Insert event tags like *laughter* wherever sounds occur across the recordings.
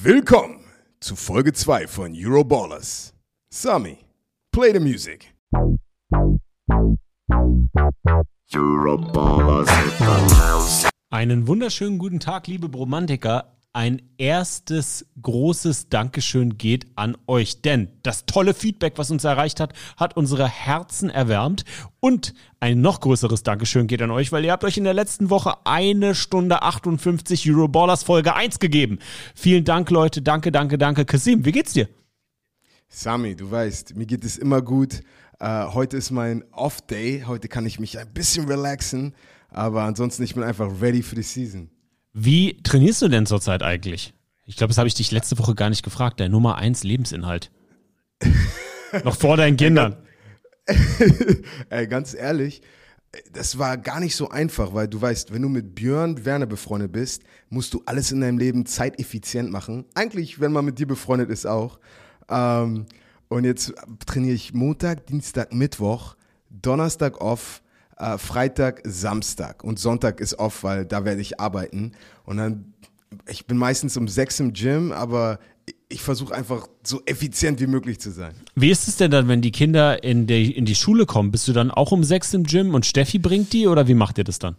Willkommen zu Folge 2 von Euroballers. Sami, play the music. Euroballers in the house. Einen wunderschönen guten Tag, liebe Bromantiker. Ein erstes großes Dankeschön geht an euch, denn das tolle Feedback, was uns erreicht hat, hat unsere Herzen erwärmt. Und ein noch größeres Dankeschön geht an euch, weil ihr habt euch in der letzten Woche eine Stunde 58 Euroballers Folge 1 gegeben. Vielen Dank, Leute. Danke, danke, danke. Kasim, wie geht's dir? Sami, du weißt, mir geht es immer gut. Äh, heute ist mein Off-Day. Heute kann ich mich ein bisschen relaxen. Aber ansonsten, ich bin einfach ready für die Season. Wie trainierst du denn zurzeit eigentlich? Ich glaube, das habe ich dich letzte Woche gar nicht gefragt. Der Nummer 1 Lebensinhalt. *laughs* noch vor deinen Kindern. *laughs* Ey, ganz ehrlich, das war gar nicht so einfach, weil du weißt, wenn du mit Björn Werner befreundet bist, musst du alles in deinem Leben zeiteffizient machen. Eigentlich, wenn man mit dir befreundet ist, auch. Ähm, und jetzt trainiere ich Montag, Dienstag, Mittwoch, Donnerstag off, äh, Freitag, Samstag und Sonntag ist off, weil da werde ich arbeiten. Und dann, ich bin meistens um sechs im Gym, aber ich versuche einfach so effizient wie möglich zu sein. Wie ist es denn dann, wenn die Kinder in die, in die Schule kommen? Bist du dann auch um sechs im Gym und Steffi bringt die oder wie macht ihr das dann?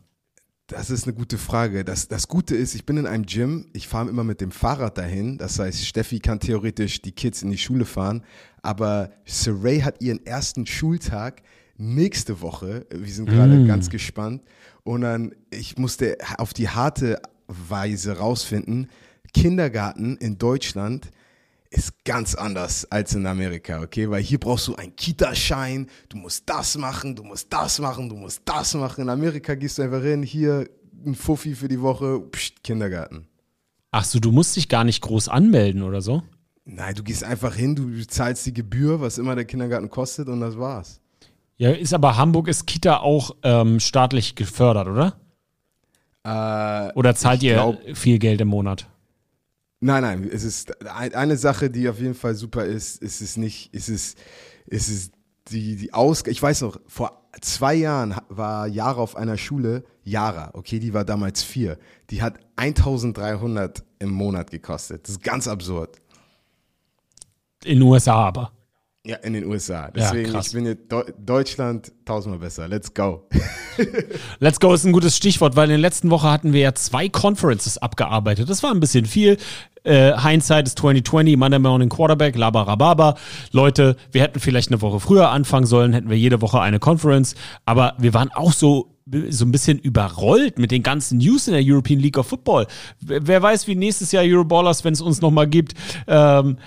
Das ist eine gute Frage. Das, das Gute ist, ich bin in einem Gym, ich fahre immer mit dem Fahrrad dahin. Das heißt, Steffi kann theoretisch die Kids in die Schule fahren. Aber Saray hat ihren ersten Schultag nächste Woche. Wir sind gerade Mm. ganz gespannt. Und dann, ich musste auf die harte Weise rausfinden, Kindergarten in Deutschland ist ganz anders als in Amerika, okay? Weil hier brauchst du einen Kita-Schein, du musst das machen, du musst das machen, du musst das machen. In Amerika gehst du einfach hin, hier ein Fuffi für die Woche, pst, Kindergarten. Ach so, du musst dich gar nicht groß anmelden oder so? Nein, du gehst einfach hin, du zahlst die Gebühr, was immer der Kindergarten kostet und das war's. Ja, ist aber Hamburg ist Kita auch ähm, staatlich gefördert, oder? Äh, Oder zahlt ihr glaub- viel Geld im Monat? Nein, nein, es ist ein- eine Sache, die auf jeden Fall super ist, ist es nicht, ist es, ist es die, die Aus, ich weiß noch, vor zwei Jahren war Jara auf einer Schule, Jara, okay, die war damals vier, die hat 1300 im Monat gekostet. Das ist ganz absurd. In den USA aber. Ja, in den USA. Deswegen, krass. ich bin jetzt Deu Deutschland tausendmal besser. Let's go. *laughs* Let's go ist ein gutes Stichwort, weil in der letzten Woche hatten wir ja zwei Conferences abgearbeitet. Das war ein bisschen viel. Äh, Hindsight ist 2020, Monday Morning Quarterback, Labarababa. Leute, wir hätten vielleicht eine Woche früher anfangen sollen, hätten wir jede Woche eine Conference. Aber wir waren auch so so ein bisschen überrollt mit den ganzen News in der European League of Football. Wer wer weiß, wie nächstes Jahr Euroballers, wenn es uns nochmal gibt, ähm,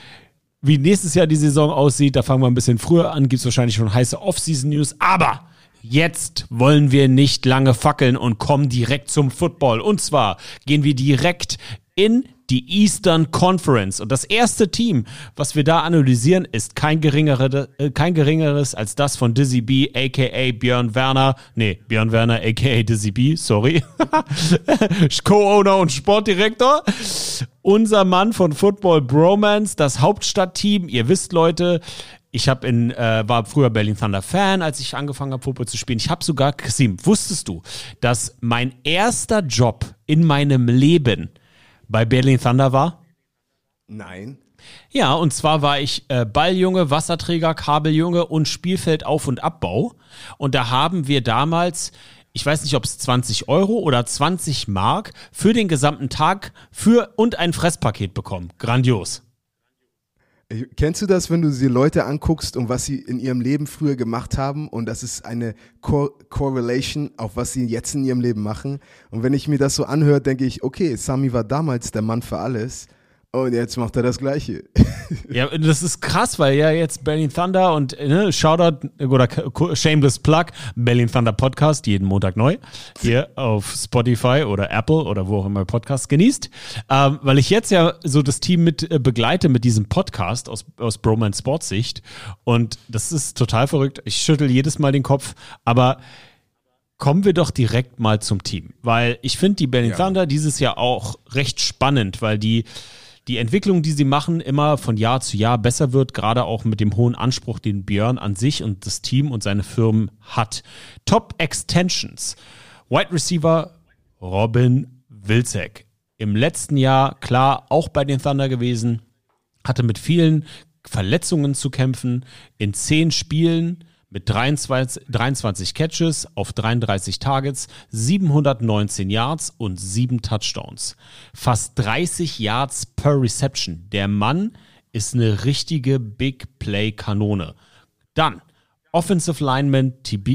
wie nächstes Jahr die Saison aussieht. Da fangen wir ein bisschen früher an, gibt es wahrscheinlich schon heiße Off-Season-News. Aber jetzt wollen wir nicht lange fackeln und kommen direkt zum Football. Und zwar gehen wir direkt in die Eastern Conference. Und das erste Team, was wir da analysieren, ist kein, geringere, äh, kein geringeres als das von Dizzy B, aka Björn Werner. Nee, Björn Werner, aka Dizzy B, sorry. *laughs* Co-Owner und Sportdirektor. Unser Mann von Football Bromance, das Hauptstadtteam. Ihr wisst, Leute, ich hab in, äh, war früher Berlin Thunder Fan, als ich angefangen habe, Football zu spielen. Ich habe sogar, Kasim, wusstest du, dass mein erster Job in meinem Leben bei Berlin Thunder war? Nein. Ja, und zwar war ich äh, Balljunge, Wasserträger, Kabeljunge und Spielfeldauf- und Abbau. Und da haben wir damals, ich weiß nicht, ob es 20 Euro oder 20 Mark für den gesamten Tag für und ein Fresspaket bekommen. Grandios. Kennst du das, wenn du dir Leute anguckst und was sie in ihrem Leben früher gemacht haben und das ist eine Cor Correlation auf was sie jetzt in ihrem Leben machen? Und wenn ich mir das so anhöre, denke ich, okay, Sami war damals der Mann für alles und jetzt macht er das Gleiche. *laughs* Ja, das ist krass, weil ja jetzt Berlin Thunder und ne, Shoutout oder Shameless Plug, Berlin Thunder Podcast, jeden Montag neu, hier auf Spotify oder Apple oder wo auch immer ihr Podcasts genießt. Ähm, weil ich jetzt ja so das Team mit äh, begleite mit diesem Podcast aus, aus Broman Sports Sicht und das ist total verrückt. Ich schüttel jedes Mal den Kopf, aber kommen wir doch direkt mal zum Team, weil ich finde die Berlin Ja. Thunder dieses Jahr auch recht spannend, weil die die Entwicklung, die sie machen, immer von Jahr zu Jahr besser wird, gerade auch mit dem hohen Anspruch, den Björn an sich und das Team und seine Firmen hat. Top Extensions. Wide Receiver Robin Wilczek Im letzten Jahr, klar, auch bei den Thunder gewesen, hatte mit vielen Verletzungen zu kämpfen. In zehn Spielen mit 23, 23 Catches auf 33 Targets, 719 Yards und 7 Touchdowns. Fast 30 Yards per Reception. Der Mann ist eine richtige Big Play Kanone. Dann Offensive Lineman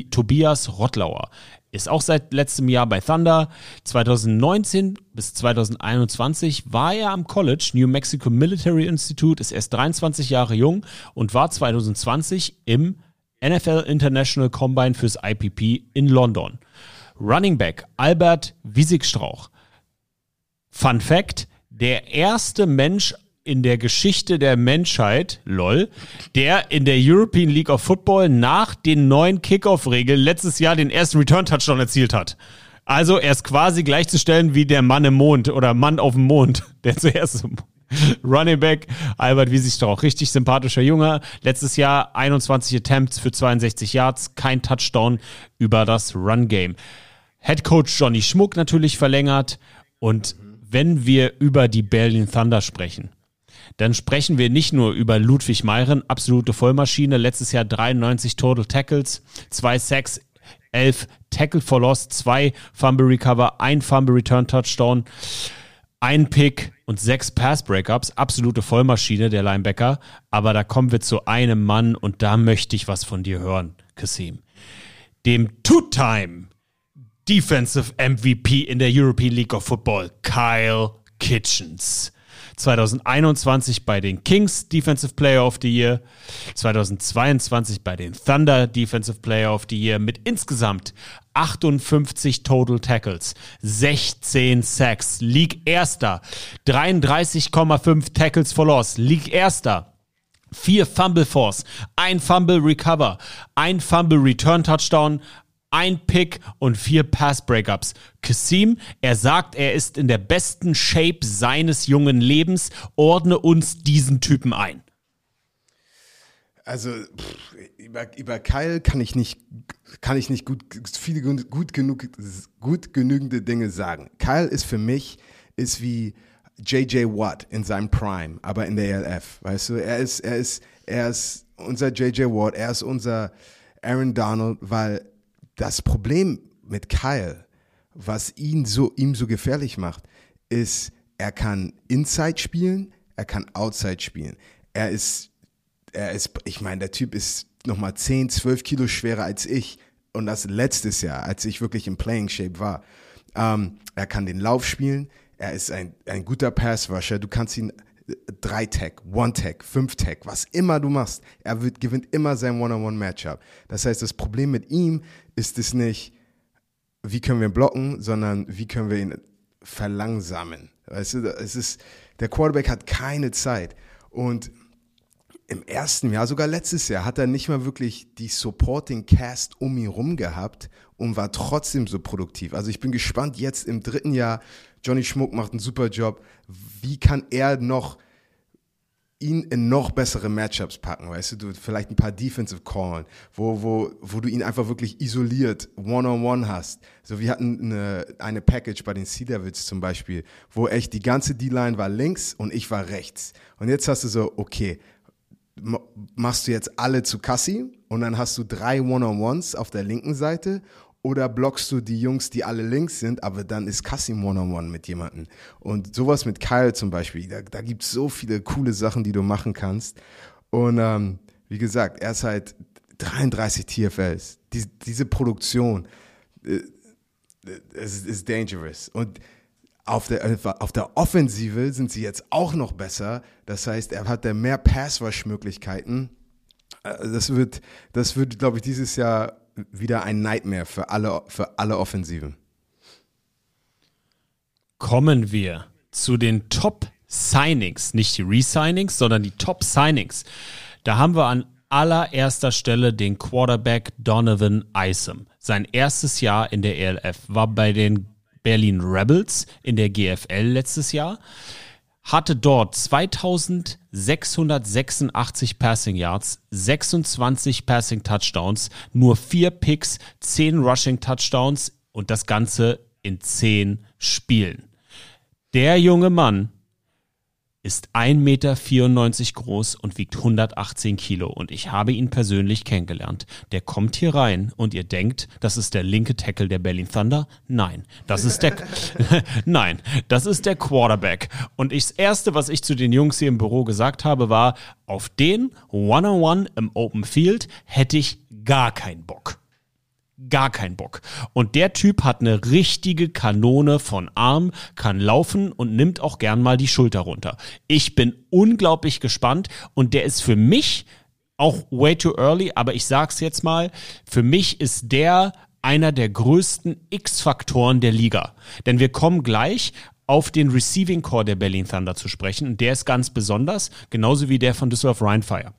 Tobias Rottlauer ist auch seit letztem Jahr bei Thunder. 2019 bis 2021 war er am College New Mexico Military Institute, ist erst 23 Jahre jung und war 2020 im NFL International Combine fürs IPP in London. Running Back Albert Wiesigstrauch. Fun Fact: Der erste Mensch in der Geschichte der Menschheit, lol, der in der European League of Football nach den neuen Kickoff-Regeln letztes Jahr den ersten Return-Touchdown erzielt hat. Also er ist quasi gleichzustellen wie der Mann im Mond oder Mann auf dem Mond, *laughs* der zuerst *laughs* Running Back, Albert Wiesigstrauch, richtig sympathischer Junge. Letztes Jahr 21 Attempts für 62 Yards, kein Touchdown über das Run-Game. Head Coach Johnny Schmuck natürlich verlängert und wenn wir über die Berlin Thunder sprechen, dann sprechen wir nicht nur über Ludwig Meiren, absolute Vollmaschine, letztes Jahr 93 Total Tackles, zwei Sacks, 11 Tackle for Loss, zwei Fumble Recover, ein Fumble Return Touchdown, ein Pick und sechs Pass Breakups, absolute Vollmaschine der Linebacker, aber da kommen wir zu einem Mann und da möchte ich was von dir hören, Kasim. Dem Two-Time Defensive MVP in der European League of Football, Kyle Kitchens. 2021 bei den Kings Defensive Player of the Year, 2022 bei den Thunder Defensive Player of the Year mit insgesamt 58 Total Tackles, 16 Sacks, League Erster, 33,5 Tackles for Loss, League Erster. Vier Fumble Force, ein Fumble Recover, ein Fumble Return Touchdown, ein Pick und vier Pass Breakups. Kasim, er sagt, er ist in der besten Shape seines jungen Lebens. Ordne uns diesen Typen ein. Also pff, über, über Kyle kann ich nicht, kann ich nicht gut, viele gut genug, gut genügende Dinge sagen. Kyle ist für mich ist wie JJ Watt in seinem Prime, aber in der ELF. Weißt du, er ist, er ist, er ist unser JJ Watt, er ist unser Aaron Donald, weil das Problem mit Kyle, was ihn so, ihm so gefährlich macht, ist, er kann Inside spielen, er kann Outside spielen. Er ist, er ist, ich meine, der Typ ist nochmal 10, 12 Kilo schwerer als ich. Und das letztes Jahr, als ich wirklich im Playing Shape war. Ähm, er kann den Lauf spielen. Er ist ein, ein guter Pass-Rusher. Du kannst ihn drei Tag, One Tag, fünf Tag, was immer du machst, er wird, gewinnt immer sein One-on-One-Matchup. Das heißt, das Problem mit ihm ist es nicht, wie können wir ihn blocken, sondern wie können wir ihn verlangsamen. Weißt du, es ist, der Quarterback hat keine Zeit. Und im ersten Jahr, sogar letztes Jahr, hat er nicht mal wirklich die Supporting Cast um ihn rum gehabt und war trotzdem so produktiv. Also ich bin gespannt jetzt im dritten Jahr. Johnny Schmuck macht einen super Job. Wie kann er noch ihn in noch bessere Matchups packen, weißt du, du vielleicht ein paar Defensive Callen, wo, wo, wo du ihn einfach wirklich isoliert, one-on-one -on -one hast. So, wir hatten eine, eine Package bei den Sea Devils zum Beispiel, wo echt die ganze D-Line war links und ich war rechts. Und jetzt hast du so, okay, machst du jetzt alle zu Cassie und dann hast du drei One-on-Ones auf der linken Seite oder blockst du die Jungs, die alle links sind, aber dann ist Kassim One-on-One mit jemandem. Und sowas mit Kyle zum Beispiel, da, da gibt es so viele coole Sachen, die du machen kannst. Und ähm, wie gesagt, er ist halt 33 TFLs. Die, diese Produktion äh, ist, ist dangerous. Und auf der, auf der Offensive sind sie jetzt auch noch besser. Das heißt, er hat da mehr Pass-Rush-Möglichkeiten. Äh, das wird, das wird, glaube ich, dieses Jahr wieder ein Nightmare für alle, für alle Offensiven. Kommen wir zu den Top-Signings, nicht die Resignings, sondern die Top-Signings. Da haben wir an allererster Stelle den Quarterback Donovan Isom. Sein erstes Jahr in der ELF war bei den Berlin Rebels in der GFL letztes Jahr hatte dort 2686 Passing Yards, 26 Passing Touchdowns, nur 4 Picks, 10 Rushing Touchdowns und das Ganze in 10 Spielen. Der junge Mann ist 1,94 Meter groß und wiegt 118 Kilo und ich habe ihn persönlich kennengelernt. Der kommt hier rein und ihr denkt, das ist der linke Tackle der Berlin Thunder? Nein, das ist der *laughs* Nein, das ist der Quarterback und ich, das erste, was ich zu den Jungs hier im Büro gesagt habe, war auf den One-on-One im Open Field hätte ich gar keinen Bock gar keinen Bock. Und der Typ hat eine richtige Kanone von Arm, kann laufen und nimmt auch gern mal die Schulter runter. Ich bin unglaublich gespannt und der ist für mich auch way too early, aber ich sag's jetzt mal, für mich ist der einer der größten X-Faktoren der Liga. Denn wir kommen gleich auf den Receiving Core der Berlin Thunder zu sprechen und der ist ganz besonders, genauso wie der von Düsseldorf Rheinfire.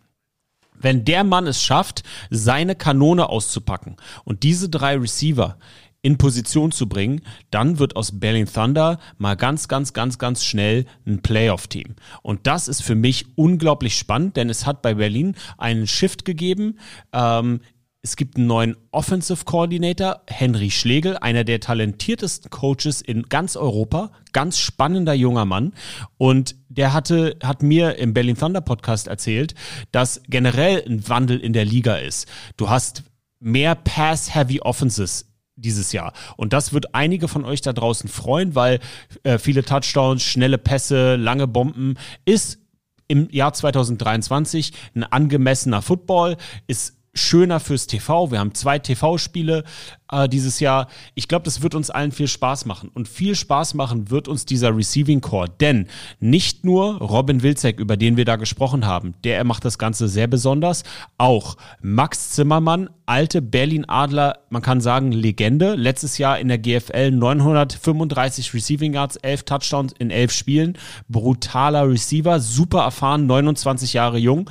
Wenn der Mann es schafft, seine Kanone auszupacken und diese drei Receiver in Position zu bringen, dann wird aus Berlin Thunder mal ganz, ganz, ganz, ganz schnell ein Playoff-Team. Und das ist für mich unglaublich spannend, denn es hat bei Berlin einen Shift gegeben. Ähm, es gibt einen neuen Offensive Coordinator, Henry Schlegel, einer der talentiertesten Coaches in ganz Europa, ganz spannender junger Mann. Und der hatte, hat mir im Berlin Thunder Podcast erzählt, dass generell ein Wandel in der Liga ist. Du hast mehr Pass-Heavy Offenses dieses Jahr. Und das wird einige von euch da draußen freuen, weil äh, viele Touchdowns, schnelle Pässe, lange Bomben ist im Jahr 2023 ein angemessener Football, ist schöner fürs TV. Wir haben zwei TV-Spiele äh, dieses Jahr. Ich glaube, das wird uns allen viel Spaß machen. Und viel Spaß machen wird uns dieser Receiving Core. Denn nicht nur Robin Wilczek, über den wir da gesprochen haben, der macht das Ganze sehr besonders. Auch Max Zimmermann, alte Berlin Adler, man kann sagen Legende. Letztes Jahr in der GFL 935 Receiving Yards, 11 Touchdowns in 11 Spielen. Brutaler Receiver, super erfahren, 29 Jahre jung.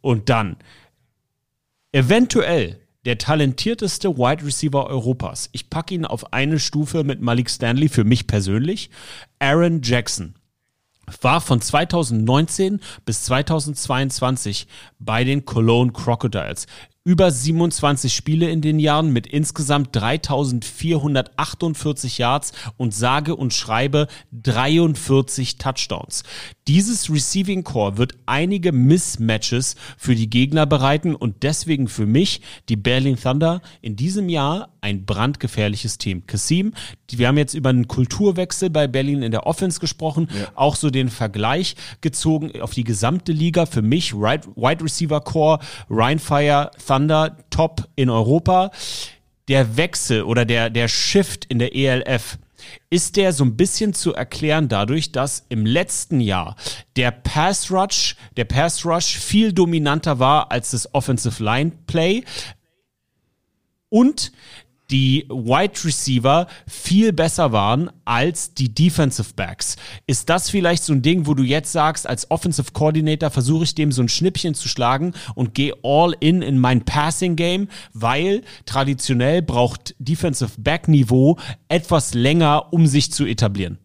Und dann eventuell der talentierteste Wide Receiver Europas. Ich packe ihn auf eine Stufe mit Malik Stanley für mich persönlich. Aaron Jackson war von 2019 bis 2022 bei den Cologne Crocodiles über 27 Spiele in den Jahren mit insgesamt 3448 Yards und sage und schreibe 43 Touchdowns. Dieses Receiving Core wird einige Mismatches für die Gegner bereiten und deswegen für mich die Berlin Thunder in diesem Jahr ein brandgefährliches Team. Kasim, wir haben jetzt über einen Kulturwechsel bei Berlin in der Offense gesprochen, ja. auch so den Vergleich gezogen auf die gesamte Liga. Für mich Wide Receiver Core, Ryan Fire, Thunder, top in Europa. Der Wechsel oder der, der Shift in der ELF, ist der so ein bisschen zu erklären dadurch, dass im letzten Jahr der Pass Rush, der Pass Rush viel dominanter war als das Offensive Line Play und die Wide Receiver viel besser waren als die Defensive Backs. Ist das vielleicht so ein Ding, wo du jetzt sagst, als Offensive Coordinator versuche ich dem so ein Schnippchen zu schlagen und gehe all in in mein Passing Game, weil traditionell braucht Defensive Back Niveau etwas länger, um sich zu etablieren?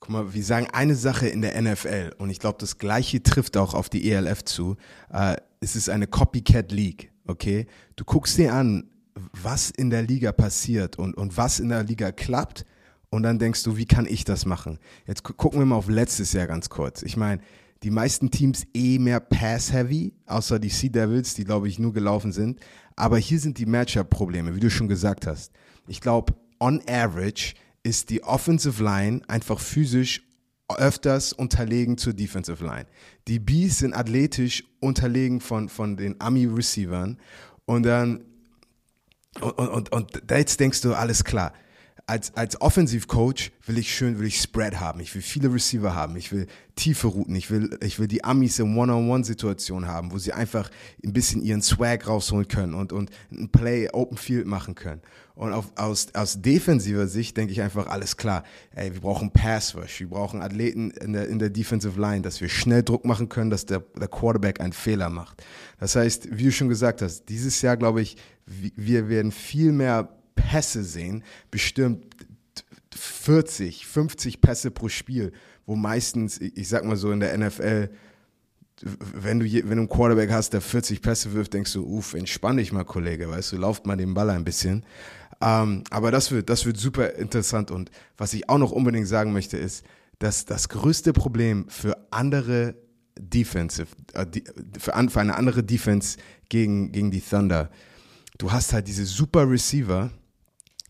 Guck mal, wir sagen eine Sache in der NFL und ich glaube, das gleiche trifft auch auf die ELF zu. Äh, es ist eine Copycat League, okay? Du guckst dir an, was in der Liga passiert und, und was in der Liga klappt. Und dann denkst du, wie kann ich das machen? Jetzt gucken wir mal auf letztes Jahr ganz kurz. Ich meine, die meisten Teams eh mehr Pass-Heavy, außer die Sea Devils, die glaube ich nur gelaufen sind. Aber hier sind die Matchup-Probleme, wie du schon gesagt hast. Ich glaube, on average ist die Offensive Line einfach physisch öfters unterlegen zur Defensive Line. Die Bees sind athletisch unterlegen von, von den Ami-Receivern. Und dann und, und, und jetzt denkst du, alles klar. Als, als Offensivcoach will ich schön, will ich Spread haben. Ich will viele Receiver haben. Ich will tiefe Routen. Ich will, ich will die Amis in One-on-One-Situationen haben, wo sie einfach ein bisschen ihren Swag rausholen können und, und ein Play Open Field machen können. Und auf, aus, aus defensiver Sicht denke ich einfach, alles klar. Ey, wir brauchen Pass Rush. Wir brauchen Athleten in der, in der Defensive Line, dass wir schnell Druck machen können, dass der, der Quarterback einen Fehler macht. Das heißt, wie du schon gesagt hast, dieses Jahr, glaube ich, wir werden viel mehr Pässe sehen, bestimmt 40, 50 Pässe pro Spiel, wo meistens, ich sag mal so in der NFL, wenn du, wenn du einen Quarterback hast, der 40 Pässe wirft, denkst du, uff, entspann dich mal, Kollege, weißt du, lauft mal den Ball ein bisschen. Ähm, aber das wird, das wird super interessant. Und was ich auch noch unbedingt sagen möchte, ist, dass das größte Problem für andere Defensive, äh, für, eine andere Defense gegen, gegen die Thunder, du hast halt diese super Receiver,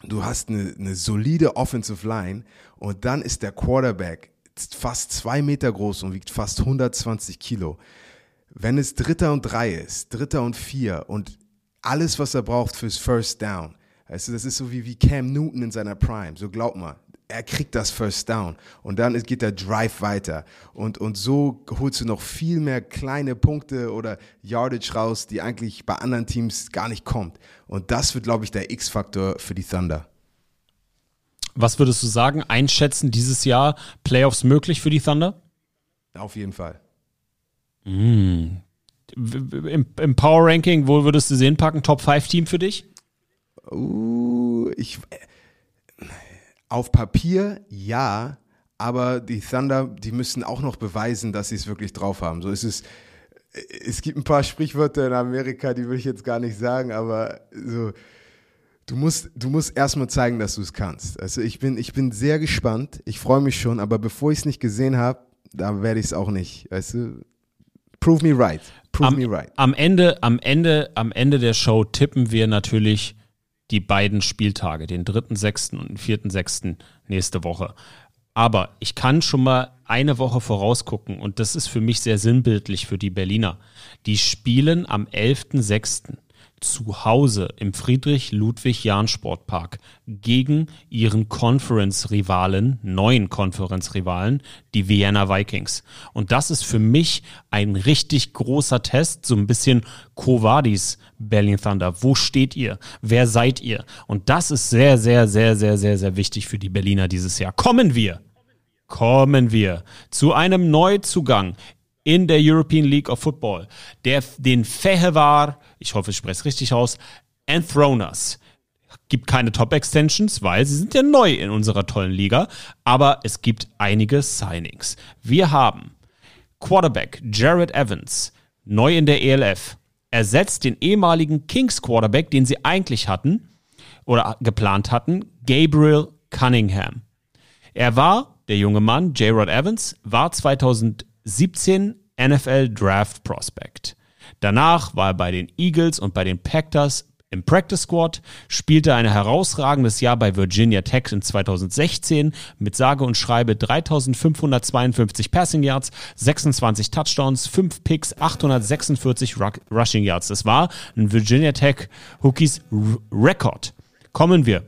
du hast eine, eine solide Offensive Line. Und dann ist der Quarterback fast zwei Meter groß und wiegt fast 120 Kilo. Wenn es Dritter und drei ist, Dritter und vier und alles, was er braucht fürs First Down, du, das ist so wie, wie Cam Newton in seiner Prime, so glaub mal, er kriegt das First Down und dann geht der Drive weiter und, und so holst du noch viel mehr kleine Punkte oder Yardage raus, die eigentlich bei anderen Teams gar nicht kommt. Und das wird, glaube ich, der X-Faktor für die Thunder. Was würdest du sagen, einschätzen dieses Jahr Playoffs möglich für die Thunder? Auf jeden Fall. Im, Im Power Ranking, wo würdest du sehen packen? Top 5 Team für dich? Uh, ich, auf Papier ja, aber die Thunder, die müssen auch noch beweisen, dass sie es wirklich drauf haben. So ist es. Es gibt ein paar Sprichwörter in Amerika, die will ich jetzt gar nicht sagen, aber so, du musst, du musst erstmal zeigen, dass du es kannst. Also ich bin, ich bin sehr gespannt. Ich freue mich schon, aber bevor ich es nicht gesehen habe, da werde ich es auch nicht. Weißt du? Prove me right. Prove Am, me right. am Ende, am Ende, am Ende der Show tippen wir natürlich die beiden Spieltage, den 3.6. und den 4.6. nächste Woche. Aber ich kann schon mal eine Woche vorausgucken und das ist für mich sehr sinnbildlich für die Berliner. Die spielen am 11.6. zu Hause im Friedrich-Ludwig-Jahn-Sportpark gegen ihren Conference-Rivalen, neuen Conference-Rivalen, die Vienna Vikings. Und das ist für mich ein richtig großer Test, so ein bisschen Kovadis Berlin Thunder. Wo steht ihr? Wer seid ihr? Und das ist sehr, sehr, sehr, sehr, sehr, sehr wichtig für die Berliner dieses Jahr. Kommen wir kommen wir zu einem Neuzugang in der European League of Football, der den Fehevar, ich hoffe, ich spreche es richtig aus, Enthroners. Gibt keine Top-Extensions, weil sie sind ja neu in unserer tollen Liga, aber es gibt einige Signings. Wir haben Quarterback Jared Evans, neu in der ELF, ersetzt den ehemaligen Kings Quarterback, den sie eigentlich hatten oder geplant hatten, Gabriel Cunningham. Er war der junge Mann, J. Rod Evans, war 2017 NFL Draft Prospect. Danach war er bei den Eagles und bei den Packers im Practice Squad, spielte ein herausragendes Jahr bei Virginia Tech in 2016 mit sage und schreibe 3552 Passing Yards, 26 Touchdowns, 5 Picks, 846 Rushing Yards. Das war ein Virginia Tech Hookies Rekord. Kommen wir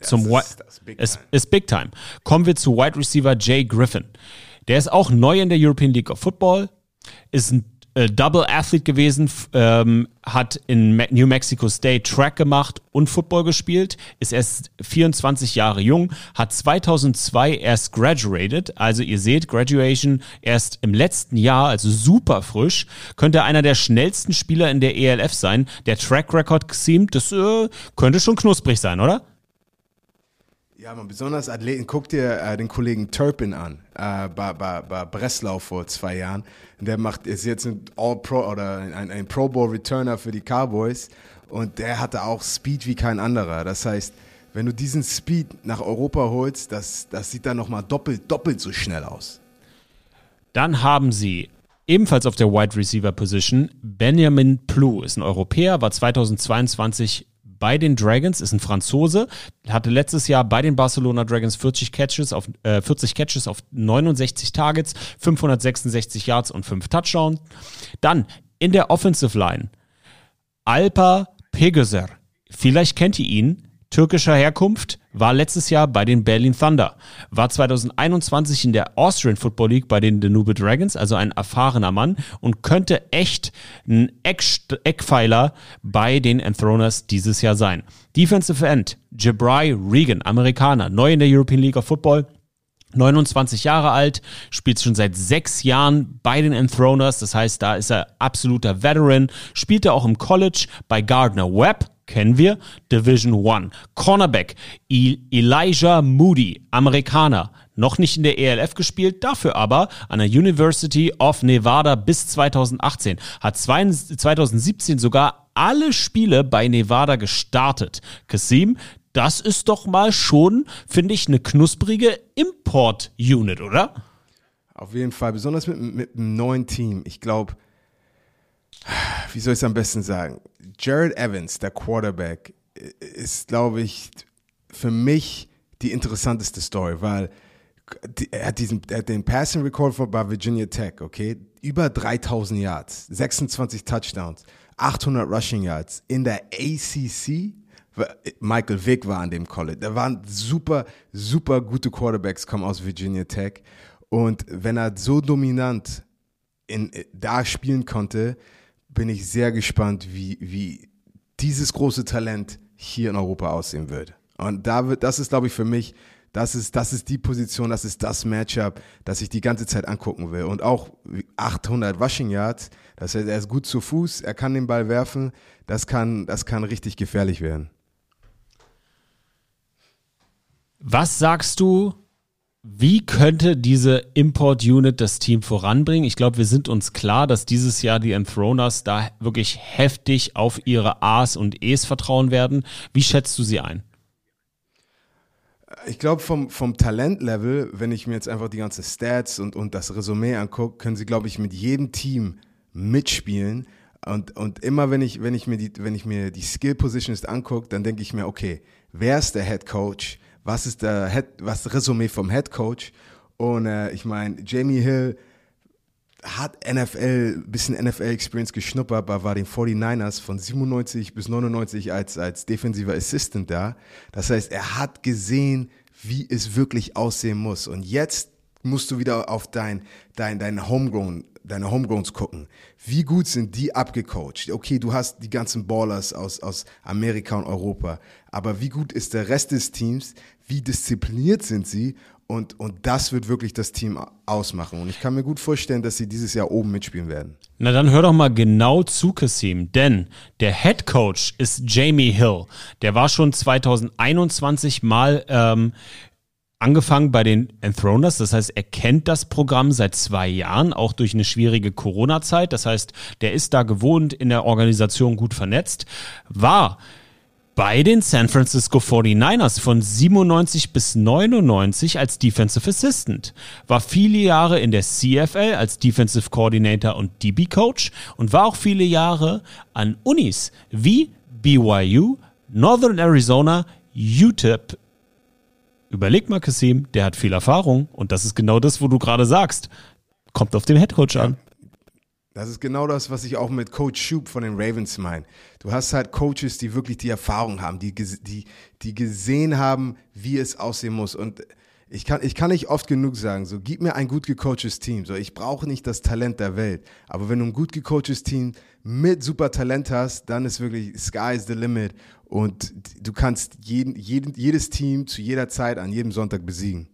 zum ist- Big Time. ist Big Time. Kommen wir zu Wide Receiver Jay Griffin. Der ist auch neu in der European League of Football, ist ein äh, Double Athlete gewesen, ähm, hat in New Mexico State Track gemacht und Football gespielt, ist erst 24 Jahre jung, hat 2002 erst graduated, also ihr seht, Graduation erst im letzten Jahr, also super frisch, könnte einer der schnellsten Spieler in der ELF sein. Der Track Record seemt, das äh, könnte schon knusprig sein, oder? Ja, man, besonders Athleten. Guck dir äh, den Kollegen Turpin an, äh, bei, bei, bei Breslau vor zwei Jahren. Der macht, ist jetzt ein All-Pro oder ein, ein Pro Bowl Returner für die Cowboys und der hatte auch Speed wie kein anderer. Das heißt, wenn du diesen Speed nach Europa holst, das, das sieht dann nochmal doppelt, doppelt so schnell aus. Dann haben sie ebenfalls auf der Wide Receiver Position Benjamin Plou, ist ein Europäer, war 2022 bei den Dragons, ist ein Franzose, hatte letztes Jahr bei den Barcelona Dragons 40 Catches auf, äh, 40 Catches auf 69 Targets, 566 Yards und 5 Touchdowns. Dann in der Offensive Line Alpa Pegeser. Vielleicht kennt ihr ihn. Türkischer Herkunft, war letztes Jahr bei den Berlin Thunder, war 2021 in der Austrian Football League bei den Danube Dragons, also ein erfahrener Mann und könnte echt ein Eck Eckpfeiler bei den Enthroners dieses Jahr sein. Defensive End, Jabri Regan, Amerikaner, neu in der European League of Football, 29 Jahre alt, spielt schon seit sechs Jahren bei den Enthroners, das heißt, da ist er absoluter Veteran, spielte auch im College bei Gardner Webb, kennen wir, Division One. Cornerback, E- Elijah Moody, Amerikaner, noch nicht in der ELF gespielt, dafür aber an der University of Nevada bis 2018. Hat 2017 sogar alle Spiele bei Nevada gestartet. Kasim, das ist doch mal schon, finde ich, eine knusprige Import-Unit, oder? Auf jeden Fall, besonders mit, mit einem neuen Team. Ich glaube, wie soll ich es am besten sagen? Jared Evans, der Quarterback, ist, glaube ich, für mich die interessanteste Story, weil er hat, diesen, er hat den Passing Record bei Virginia Tech, okay? Über 3000 Yards, 26 Touchdowns, 800 Rushing Yards in der ACC. Michael Vick war an dem College. Da waren super, super gute Quarterbacks, kommen aus Virginia Tech. Und wenn er so dominant in, da spielen konnte, bin ich sehr gespannt, wie, wie dieses große Talent hier in Europa aussehen wird. Und da wird, das ist, glaube ich, für mich, das ist, das ist die Position, das ist das Matchup, das ich die ganze Zeit angucken will. Und auch 800 Rushing Yards, das heißt, er ist gut zu Fuß, er kann den Ball werfen, das kann, das kann richtig gefährlich werden. Was sagst du wie könnte diese Import-Unit das Team voranbringen? Ich glaube, wir sind uns klar, dass dieses Jahr die Enthroners da wirklich heftig auf ihre A's und E's vertrauen werden. Wie schätzt du sie ein? Ich glaube, vom, vom Talentlevel, wenn ich mir jetzt einfach die ganze Stats und, und das Resümee angucke, können sie, glaube ich, mit jedem Team mitspielen. Und, und immer wenn ich, wenn ich mir die, wenn ich mir die Skill Positions angucke, dann denke ich mir, okay, wer ist der Head Coach? Was ist der Head, was das Resümee vom Head Coach. Und äh, ich meine, Jamie Hill hat NFL, bisschen NFL-Experience geschnuppert, aber war den 49ers von 97 bis 99 als, als defensiver Assistant da. Das heißt, er hat gesehen, wie es wirklich aussehen muss. Und jetzt musst du wieder auf dein, dein, dein Homegrown, deine Homegrowns gucken. Wie gut sind die abgecoacht? Okay, du hast die ganzen Ballers aus, aus Amerika und Europa. Aber wie gut ist der Rest des Teams? wie diszipliniert sind sie und, und das wird wirklich das Team ausmachen. Und ich kann mir gut vorstellen, dass sie dieses Jahr oben mitspielen werden. Na dann hör doch mal genau zu, Kasim, denn der Head Coach ist Jamie Hill. Der war schon 2021 mal ähm, angefangen bei den Enthroners. Das heißt, er kennt das Programm seit zwei Jahren, auch durch eine schwierige Corona-Zeit. Das heißt, der ist da gewohnt, in der Organisation gut vernetzt. War bei den San Francisco 49ers von 97 bis 99 als Defensive Assistant, war viele Jahre in der CFL als Defensive Coordinator und DB Coach und war auch viele Jahre an Unis wie BYU, Northern Arizona, UTEP. Überleg mal, Kasim, der hat viel Erfahrung und das ist genau das, wo du gerade sagst. Kommt auf den Headcoach an. Das ist genau das, was ich auch mit Coach Schub von den Ravens meine. Du hast halt Coaches, die wirklich die Erfahrung haben, die, die, die gesehen haben, wie es aussehen muss. Und ich kann, ich kann nicht oft genug sagen, so gib mir ein gut gecoachtes Team. So, ich brauche nicht das Talent der Welt. Aber wenn du ein gut gecoachtes Team mit super Talent hast, dann ist wirklich Sky is the limit. Und du kannst jeden, jeden, jedes Team zu jeder Zeit an jedem Sonntag besiegen.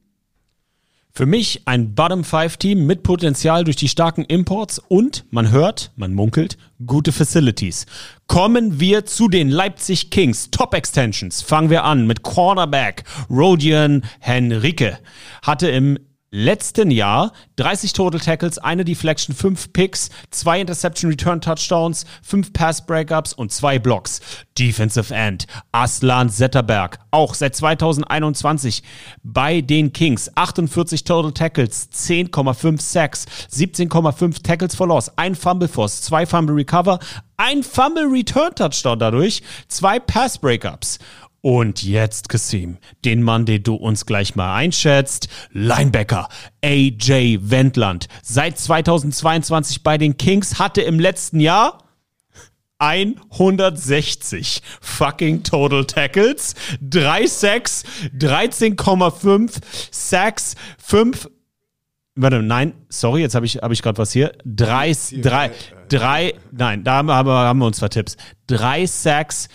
Für mich ein Bottom-5-Team mit Potenzial durch die starken Imports und, man hört, man munkelt, gute Facilities. Kommen wir zu den Leipzig Kings. Top Extensions. Fangen wir an mit Cornerback Rodion Henrique. Hatte im letzten Jahr 30 Total Tackles, eine Deflection, 5 Picks, 2 Interception Return Touchdowns, 5 Pass Breakups und 2 Blocks. Defensive End Aslan Zetterberg, auch seit 2021 bei den Kings. 48 Total Tackles, 10,5 Sacks, 17,5 Tackles for Loss, ein Fumble Force, 2 Fumble Recover, ein Fumble Return Touchdown dadurch, 2 Pass Breakups. Und jetzt, Kasim, den Mann, den du uns gleich mal einschätzt, Linebacker AJ Wendland. Seit 2022 bei den Kings hatte im letzten Jahr 160 fucking Total Tackles, 3 Sacks, 13,5 Sacks, 5 Warte, nein, sorry, jetzt habe ich, hab ich gerade was hier. Drei, drei, drei, nein, da haben wir, haben wir uns vertippt. Drei Sacks,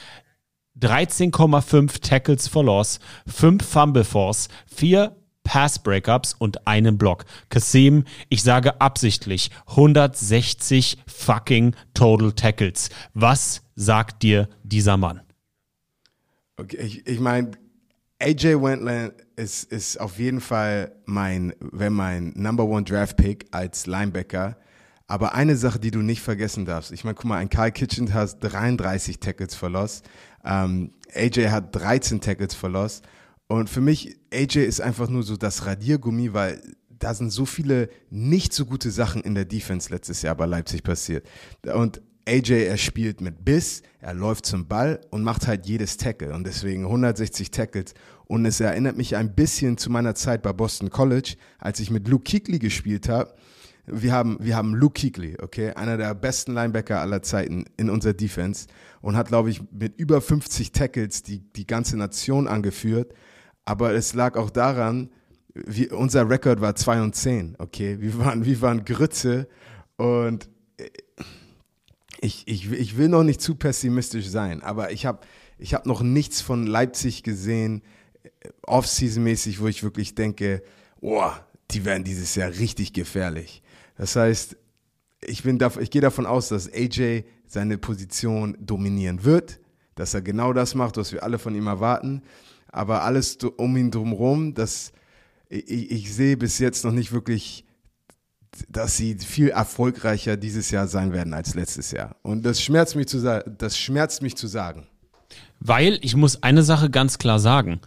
13,5 Tackles for Loss, 5 Fumble Force, 4 Pass Breakups und einen Block. Kasim, ich sage absichtlich 160 fucking Total Tackles. Was sagt dir dieser Mann? Okay, ich, ich meine, AJ Wentland ist, ist auf jeden Fall mein, wenn mein Number One Draft Pick als Linebacker. Aber eine Sache, die du nicht vergessen darfst. Ich meine, guck mal, ein Kyle Kitchen hat 33 Tackles verlost. Ähm, AJ hat 13 Tackles verlost. Und für mich, AJ ist einfach nur so das Radiergummi, weil da sind so viele nicht so gute Sachen in der Defense letztes Jahr bei Leipzig passiert. Und AJ, er spielt mit Biss, er läuft zum Ball und macht halt jedes Tackle und deswegen 160 Tackles. Und es erinnert mich ein bisschen zu meiner Zeit bei Boston College, als ich mit Luke Kuechly gespielt habe. Wir haben, wir haben Luke Kuechly, okay, einer der besten Linebacker aller Zeiten in unserer Defense und hat, glaube ich, mit über 50 Tackles die, die ganze Nation angeführt. Aber es lag auch daran, wir, unser Rekord war 2 und 10, okay? Wir waren, wir waren Grütze und ich, ich, ich will noch nicht zu pessimistisch sein, aber ich habe ich hab noch nichts von Leipzig gesehen, Off-Season-mäßig, wo ich wirklich denke, boah, die werden dieses Jahr richtig gefährlich. Das heißt, ich, bin ich gehe davon aus, dass AJ seine Position dominieren wird, dass er genau das macht, was wir alle von ihm erwarten. Aber alles um ihn drumherum, das, ich, ich sehe bis jetzt noch nicht wirklich dass sie viel erfolgreicher dieses Jahr sein werden als letztes Jahr. Und das schmerzt mich zu, das schmerzt mich zu sagen. Weil ich muss eine Sache ganz klar sagen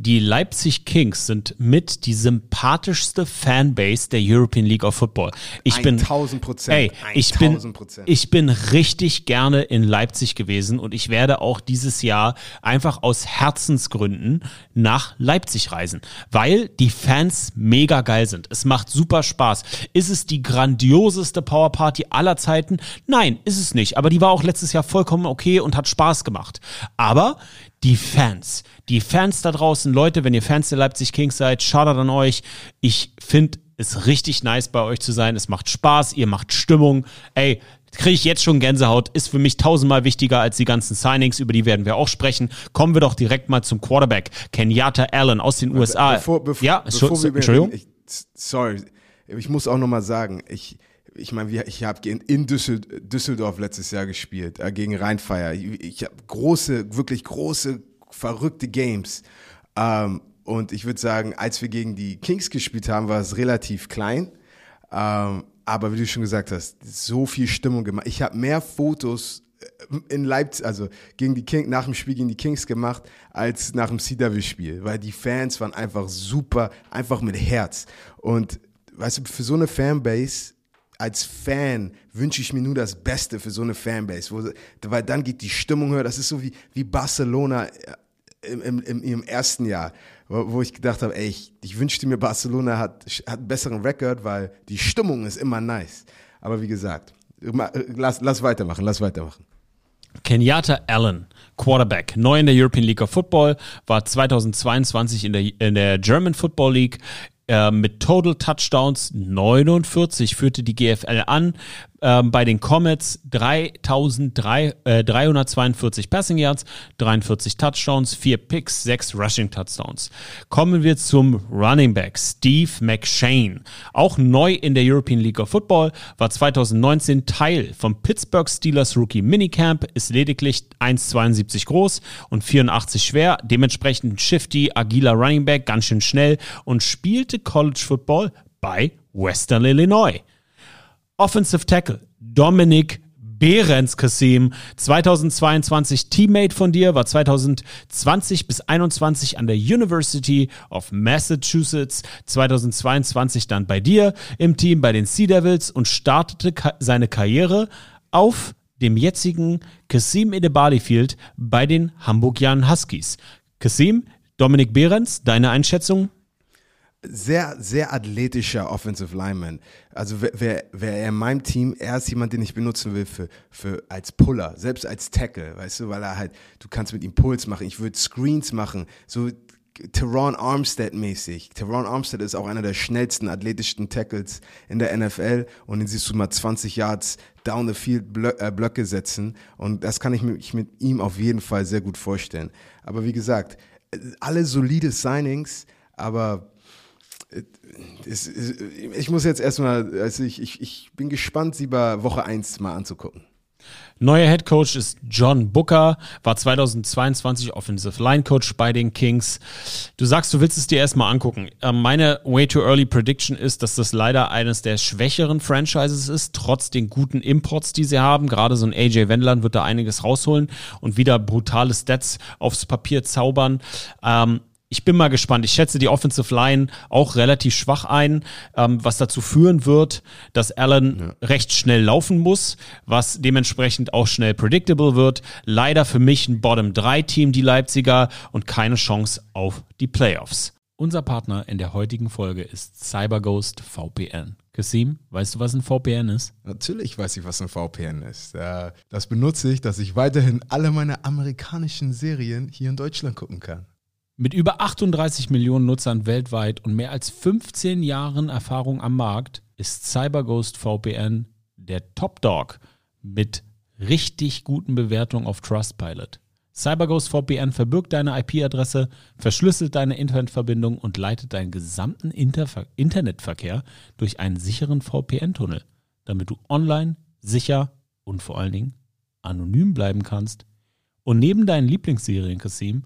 die Leipzig Kings sind mit die sympathischste Fanbase der European League of Football. Ich bin, 1000 Prozent. Ey, ich bin, ich bin richtig gerne in Leipzig gewesen und ich werde auch dieses Jahr einfach aus Herzensgründen nach Leipzig reisen, weil die Fans mega geil sind. Es macht super Spaß. Ist es die grandioseste Powerparty aller Zeiten? Nein, ist es nicht. Aber die war auch letztes Jahr vollkommen okay und hat Spaß gemacht. Aber die Fans, die Fans da draußen, Leute, wenn ihr Fans der Leipzig Kings seid, schaut an euch. Ich finde es richtig nice bei euch zu sein. Es macht Spaß, ihr macht Stimmung. Ey, kriege ich jetzt schon Gänsehaut, ist für mich tausendmal wichtiger als die ganzen Signings, über die werden wir auch sprechen. Kommen wir doch direkt mal zum Quarterback, Kenyatta Allen aus den USA. Bevor, bevor, ja, bevor wir Entschuldigung. Ich, sorry, ich muss auch nochmal sagen, ich, ich meine, ich habe in Düsseldorf letztes Jahr gespielt, äh, gegen Rheinfeier. Ich, ich habe große, wirklich große, verrückte Games. Ähm, und ich würde sagen, als wir gegen die Kings gespielt haben, war es relativ klein. Ähm, aber wie du schon gesagt hast, so viel Stimmung gemacht. Ich habe mehr Fotos äh, in Leipzig, also gegen die King, nach dem Spiel gegen die Kings gemacht, als nach dem CW-Spiel, weil die Fans waren einfach super, einfach mit Herz. Und weißt du, für so eine Fanbase als Fan wünsche ich mir nur das Beste für so eine Fanbase, wo, weil dann geht die Stimmung höher. Das ist so wie, wie Barcelona äh, im, im, im, ersten Jahr, wo, ich gedacht habe, ey, ich, ich wünschte mir, Barcelona hat, hat einen besseren Rekord, weil die Stimmung ist immer nice. Aber wie gesagt, lass, lass weitermachen, lass weitermachen. Kenyatta Allen, Quarterback, neu in der European League of Football, war 2022 in der, in der German Football League äh, mit Total Touchdowns 49 führte die GFL an, ähm, bei den Comets 3.342 äh, Passing Yards, 43 Touchdowns, 4 Picks, 6 Rushing Touchdowns. Kommen wir zum Running Back Steve McShane. Auch neu in der European League of Football, war 2019 Teil vom Pittsburgh Steelers Rookie Minicamp, ist lediglich 1,72 groß und 84 schwer, dementsprechend shifty, agiler Running Back, ganz schön schnell und spielte College Football bei Western Illinois. Offensive Tackle Dominik Behrens Kasim, 2022 Teammate von dir, war 2020 bis 21 an der University of Massachusetts, 2022 dann bei dir im Team bei den Sea Devils und startete seine Karriere auf dem jetzigen Kasim Edebali Field bei den Hamburgian Huskies. Kasim, Dominik Behrens, deine Einschätzung? Sehr, sehr athletischer Offensive Lineman. Also wer, wer er in meinem Team, er ist jemand, den ich benutzen will für, für als Puller, selbst als Tackle, weißt du, weil er halt, du kannst mit ihm Puls machen, ich würde Screens machen, so Teron Armstead mäßig. Teron Armstead ist auch einer der schnellsten, athletischsten Tackles in der NFL und den siehst du mal 20 Yards down the field äh, Blöcke setzen und das kann ich mich mit ihm auf jeden Fall sehr gut vorstellen. Aber wie gesagt, alle solide Signings, aber ich muss jetzt erstmal, also ich, ich, ich bin gespannt, sie bei Woche 1 mal anzugucken. Neuer Head Coach ist John Booker, war 2022 Offensive Line Coach bei den Kings. Du sagst, du willst es dir erstmal angucken. Ähm, meine Way Too Early Prediction ist, dass das leider eines der schwächeren Franchises ist, trotz den guten Imports, die sie haben. Gerade so ein AJ Wendland wird da einiges rausholen und wieder brutale Stats aufs Papier zaubern. Ähm, ich bin mal gespannt. Ich schätze die Offensive Line auch relativ schwach ein, ähm, was dazu führen wird, dass Allen ja. recht schnell laufen muss, was dementsprechend auch schnell predictable wird. Leider für mich ein Bottom-3-Team, die Leipziger, und keine Chance auf die Playoffs. Unser Partner in der heutigen Folge ist CyberGhost VPN. Kasim, weißt du, was ein VPN ist? Natürlich weiß ich, was ein VPN ist. Äh, das benutze ich, dass ich weiterhin alle meine amerikanischen Serien hier in Deutschland gucken kann. Mit über 38 Millionen Nutzern weltweit und mehr als 15 Jahren Erfahrung am Markt ist CyberGhost VPN der Top Dog mit richtig guten Bewertungen auf Trustpilot. CyberGhost VPN verbirgt deine IP-Adresse, verschlüsselt deine Internetverbindung und leitet deinen gesamten Interver Internetverkehr durch einen sicheren VPN-Tunnel, damit du online, sicher und vor allen Dingen anonym bleiben kannst. Und neben deinen Lieblingsserien, Kasim,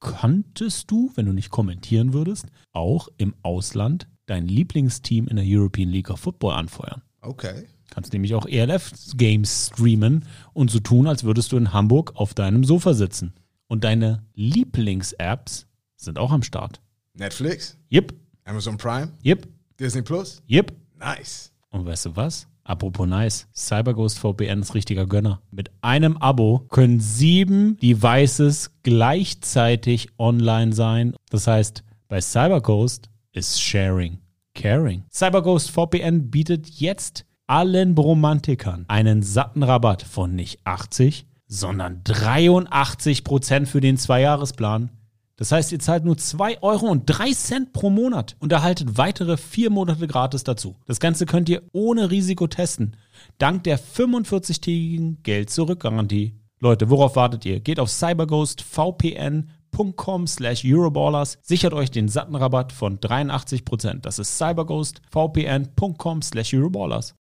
könntest du, wenn du nicht kommentieren würdest, auch im Ausland dein Lieblingsteam in der European League of Football anfeuern. Okay. Kannst nämlich auch ELF-Games streamen und so tun, als würdest du in Hamburg auf deinem Sofa sitzen. Und deine Lieblings-Apps sind auch am Start. Netflix? Yep. Amazon Prime? Yep. Disney Plus? Yep. Nice. Und weißt du was? Apropos nice, CyberGhost VPN ist richtiger Gönner. Mit einem Abo können sieben Devices gleichzeitig online sein. Das heißt, bei CyberGhost ist Sharing Caring. CyberGhost VPN bietet jetzt allen Bromantikern einen satten Rabatt von nicht 80, sondern 83 Prozent für den Zweijahresplan. Das heißt, ihr zahlt nur 2 Euro und 3 Cent pro Monat und erhaltet weitere 4 Monate gratis dazu. Das Ganze könnt ihr ohne Risiko testen. Dank der 45-tägigen Geld-Zurück-Garantie. Leute, worauf wartet ihr? Geht auf cyberghostvpn.com slash Euroballers, sichert euch den satten Rabatt von 83%. Das ist cyberghostvpn.com slash Euroballers.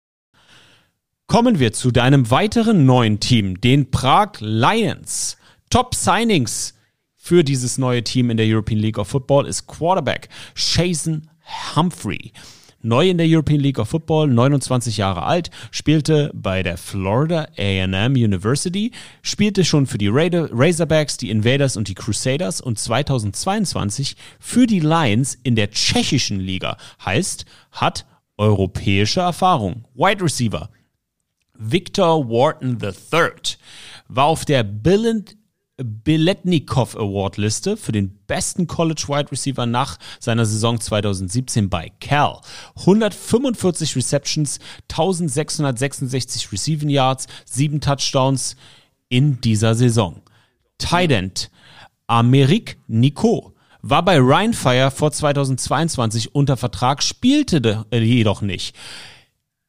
Kommen wir zu deinem weiteren neuen Team, den Prag Lions. Top Signings für dieses neue Team in der European League of Football ist Quarterback Jason Humphrey. Neu in der European League of Football, 29 Jahre alt, spielte bei der Florida AM University, spielte schon für die Razorbacks, die Invaders und die Crusaders und 2022 für die Lions in der tschechischen Liga. Heißt, hat europäische Erfahrung. Wide Receiver. Victor Wharton III war auf der Billand Biletnikov Award Liste für den besten College Wide Receiver nach seiner Saison 2017 bei Cal. 145 Receptions, 1666 Receiving Yards, 7 Touchdowns in dieser Saison. Tight End Amerik Nico war bei Ryan Fire vor 2022 unter Vertrag, spielte jedoch nicht.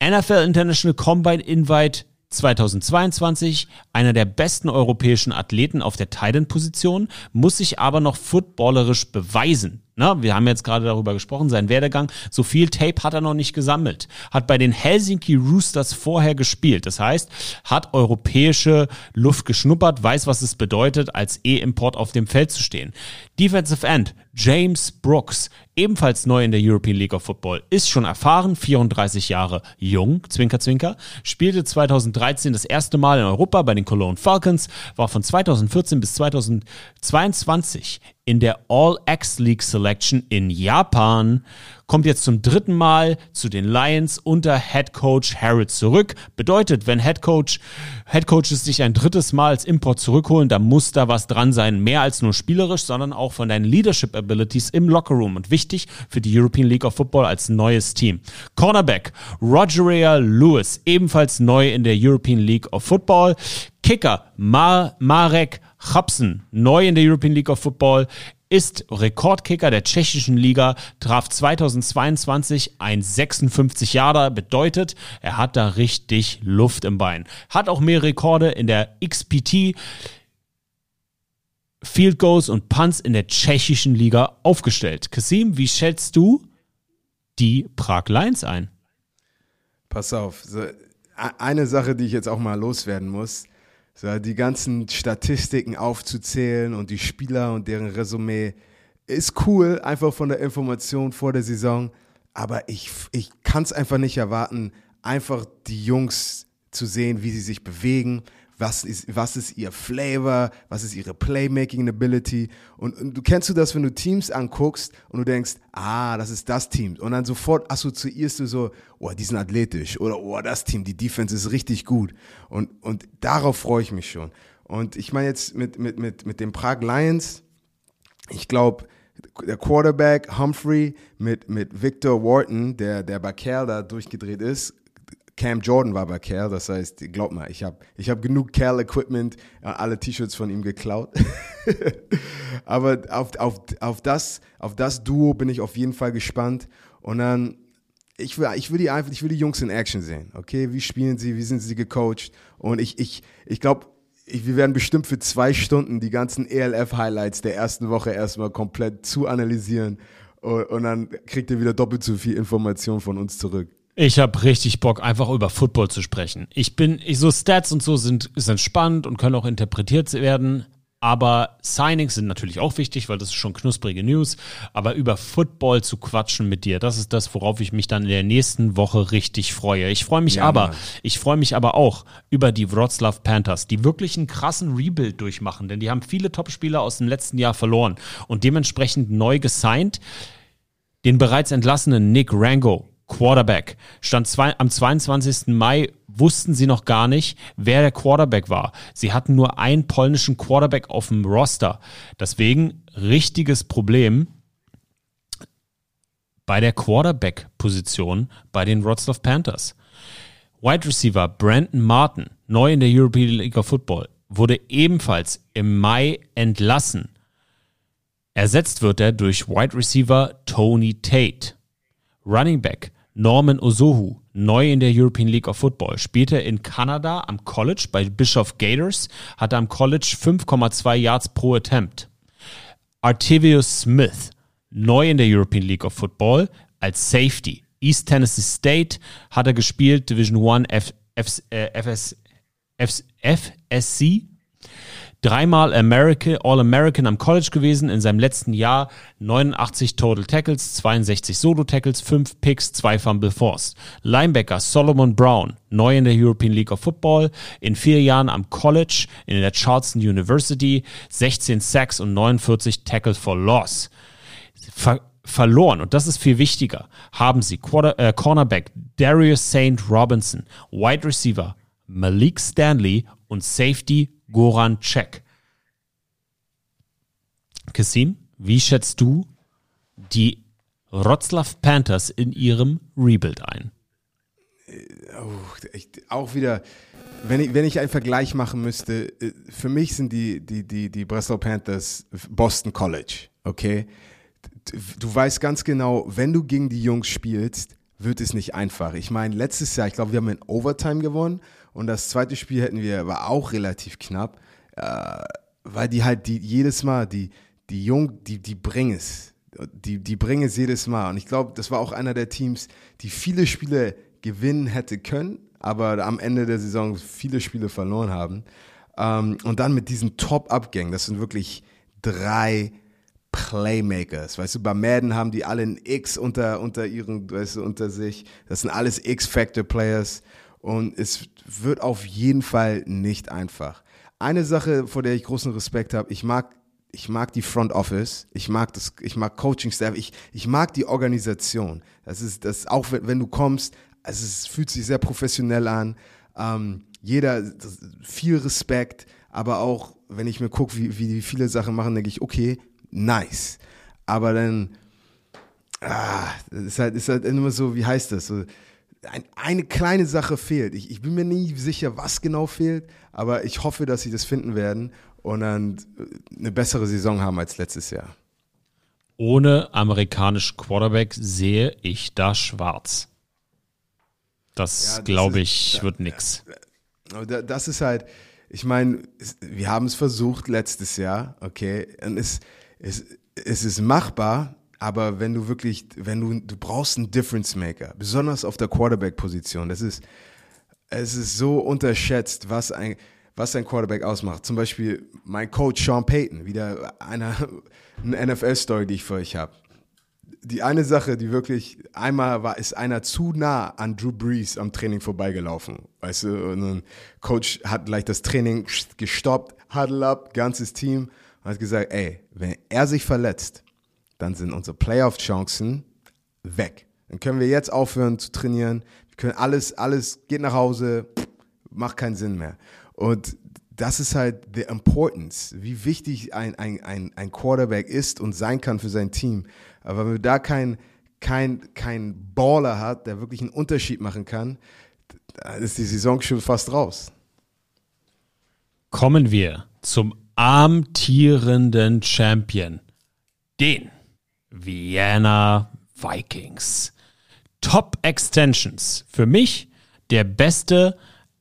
NFL International Combine Invite 2022 einer der besten europäischen Athleten auf der Titan-Position, muss sich aber noch footballerisch beweisen. Na, wir haben jetzt gerade darüber gesprochen, sein Werdegang. So viel Tape hat er noch nicht gesammelt. Hat bei den Helsinki Roosters vorher gespielt. Das heißt, hat europäische Luft geschnuppert, weiß, was es bedeutet, als E-Import auf dem Feld zu stehen. Defensive End, James Brooks, ebenfalls neu in der European League of Football, ist schon erfahren, 34 Jahre jung, Zwinker, Zwinker, spielte 2013 das erste Mal in Europa bei den Cologne Falcons, war von 2014 bis 2022 in der All-X League Selection in Japan, kommt jetzt zum dritten Mal zu den Lions unter Head Coach Harrod zurück. Bedeutet, wenn Head Coach, Head Coaches sich ein drittes Mal als Import zurückholen, dann muss da was dran sein. Mehr als nur spielerisch, sondern auch von deinen Leadership Abilities im Lockerroom und wichtig für die European League of Football als neues Team. Cornerback Rogeria Lewis, ebenfalls neu in der European League of Football. Kicker Mar Marek Chapsen, neu in der European League of Football, ist Rekordkicker der tschechischen Liga, traf 2022 ein 56 Jahre, bedeutet, er hat da richtig Luft im Bein. Hat auch mehr Rekorde in der XPT, Field Goals und Punts in der tschechischen Liga aufgestellt. Kasim, wie schätzt du die Prag Lions ein? Pass auf, e- eine Sache, die ich jetzt auch mal loswerden muss, so die ganzen Statistiken aufzuzählen und die Spieler und deren Resümee ist cool, einfach von der Information vor der Saison. Aber ich, ich kann es einfach nicht erwarten, einfach die Jungs zu sehen, wie sie sich bewegen, was ist, was ist ihr Flavor, was ist ihre Playmaking Ability. Und, und du kennst du das, wenn du Teams anguckst und du denkst, ah, das ist das Team. Und dann sofort assoziierst du so, oh, die sind athletisch oder oh, das Team, die Defense ist richtig gut. Und, und darauf freue ich mich schon. Und ich meine jetzt mit, mit, mit, mit den Prag Lions, ich glaube, der Quarterback Humphrey mit, mit Victor Wharton, der, der bei Kerl da durchgedreht ist, Cam Jordan war bei Cal, das heißt, glaub mal, ich habe ich hab genug Cal-Equipment, äh, alle T-Shirts von ihm geklaut. *laughs* Aber auf, auf, auf, das, auf das Duo bin ich auf jeden Fall gespannt. Und dann, ich will, ich will die einfach, ich will die Jungs in Action sehen. Okay, wie spielen sie, wie sind sie gecoacht? Und ich, ich, ich glaube, wir werden bestimmt für zwei Stunden die ganzen ELF-Highlights der ersten Woche erstmal komplett zu analysieren. Und, und dann kriegt ihr wieder doppelt so viel Information von uns zurück. Ich habe richtig Bock, einfach über Football zu sprechen. Ich bin, ich, so Stats und so sind, sind spannend und können auch interpretiert werden. Aber Signings sind natürlich auch wichtig, weil das ist schon knusprige News. Aber über Football zu quatschen mit dir, das ist das, worauf ich mich dann in der nächsten Woche richtig freue. Ich freue mich Ja, aber, Mann. ich freue mich aber auch über die Wroclaw Panthers, die wirklich einen krassen Rebuild durchmachen, denn die haben viele Topspieler aus dem letzten Jahr verloren und dementsprechend neu gesigned. Den bereits entlassenen Nick Rango, Quarterback, stand zwei, am 22. Mai, wussten sie noch gar nicht, wer der Quarterback war. Sie hatten nur einen polnischen Quarterback auf dem Roster. Deswegen richtiges Problem bei der Quarterback-Position bei den Wroclaw Panthers. Wide Receiver Brandon Martin, neu in der European League of Football, wurde ebenfalls im Mai entlassen. Ersetzt wird er durch Wide Receiver Tony Tate. Running Back Norman Ozohu, neu in der European League of Football, spielte in Kanada am College bei Bishop Gators, hatte am College 5,2 Yards pro Attempt. Artevius Smith, neu in der European League of Football, als Safety. East Tennessee State hat er gespielt, Division 1 F, F, äh, FS, F, FSC. Dreimal America, All-American am College gewesen, in seinem letzten Jahr 89 Total Tackles, 62 Solo-Tackles, 5 Picks, 2 Fumble Forced. Linebacker Solomon Brown, neu in der European League of Football, in vier Jahren am College, in der Charleston University, 16 Sacks und 49 Tackles for Loss ver verloren, und das ist viel wichtiger, haben sie Quarter äh, Cornerback Darius St. Robinson, Wide Receiver Malik Stanley und Safety Goran Cech. Kassim, wie schätzt du die Wroclaw Panthers in ihrem Rebuild ein? Oh, ich, auch wieder, wenn ich, wenn ich einen Vergleich machen müsste, äh, für mich sind die, die, die, die Breslau Panthers Boston College, okay? Du weißt ganz genau, wenn du gegen die Jungs spielst, wird es nicht einfach. Ich meine, letztes Jahr, ich glaube, wir haben in Overtime gewonnen und das zweite Spiel hätten wir, war auch relativ knapp, äh, weil die halt die jedes Mal, die, die Jung, die, die bringen es. Die, die bringen es jedes Mal. Und ich glaube, das war auch einer der Teams, die viele Spiele gewinnen hätte können, aber am Ende der Saison viele Spiele verloren haben. Ähm, und dann mit diesen Top-Abgängen, das sind wirklich drei Playmakers. Weißt du, bei Madden haben die alle ein X unter, unter ihren, weißt du, unter sich. Das sind alles X-Factor-Players. Und es wird auf jeden Fall nicht einfach. Eine Sache, vor der ich großen Respekt habe, ich mag, ich mag die Front Office, ich mag das, ich mag Coaching Staff, ich, ich mag die Organisation. Das ist, das auch wenn, wenn du kommst, also es fühlt sich sehr professionell an. Ähm, jeder, viel Respekt, aber auch, wenn ich mir gucke, wie, wie viele Sachen machen, denke ich, okay, nice. Aber dann, ah, ist halt, ist halt immer so, wie heißt das? So, ein, eine kleine Sache fehlt. Ich, ich bin mir nie sicher, was genau fehlt, aber ich hoffe, dass sie das finden werden und dann eine bessere Saison haben als letztes Jahr. Ohne amerikanischen Quarterback sehe ich da schwarz. Das, Ja, das glaube ist- ich, da- wird nix. Da- das ist halt, ich meine, wir haben es versucht letztes Jahr, okay, und es, es, es ist machbar, aber wenn du wirklich, wenn du, du brauchst einen Difference Maker, besonders auf der Quarterback-Position, das ist, es ist so unterschätzt, was ein, was ein Quarterback ausmacht. Zum Beispiel mein Coach Sean Payton, wieder einer, eine NFL-Story, die ich für euch habe. Die eine Sache, die wirklich, einmal war, ist einer zu nah an Drew Brees am Training vorbeigelaufen. Weißt du, und ein Coach hat gleich das Training gestoppt, huddle up, ganzes Team, und hat gesagt, ey, wenn er sich verletzt, dann sind unsere Playoff-Chancen weg. Dann können wir jetzt aufhören zu trainieren. Wir können alles, alles, geht nach Hause, macht keinen Sinn mehr. Und das ist halt the importance, wie wichtig ein, ein, ein, ein Quarterback ist und sein kann für sein Team. Aber wenn man da kein, kein, kein Baller hat, der wirklich einen Unterschied machen kann, dann ist die Saison schon fast raus. Kommen wir zum amtierenden Champion, den Vienna Vikings. Top Extensions. Für mich der beste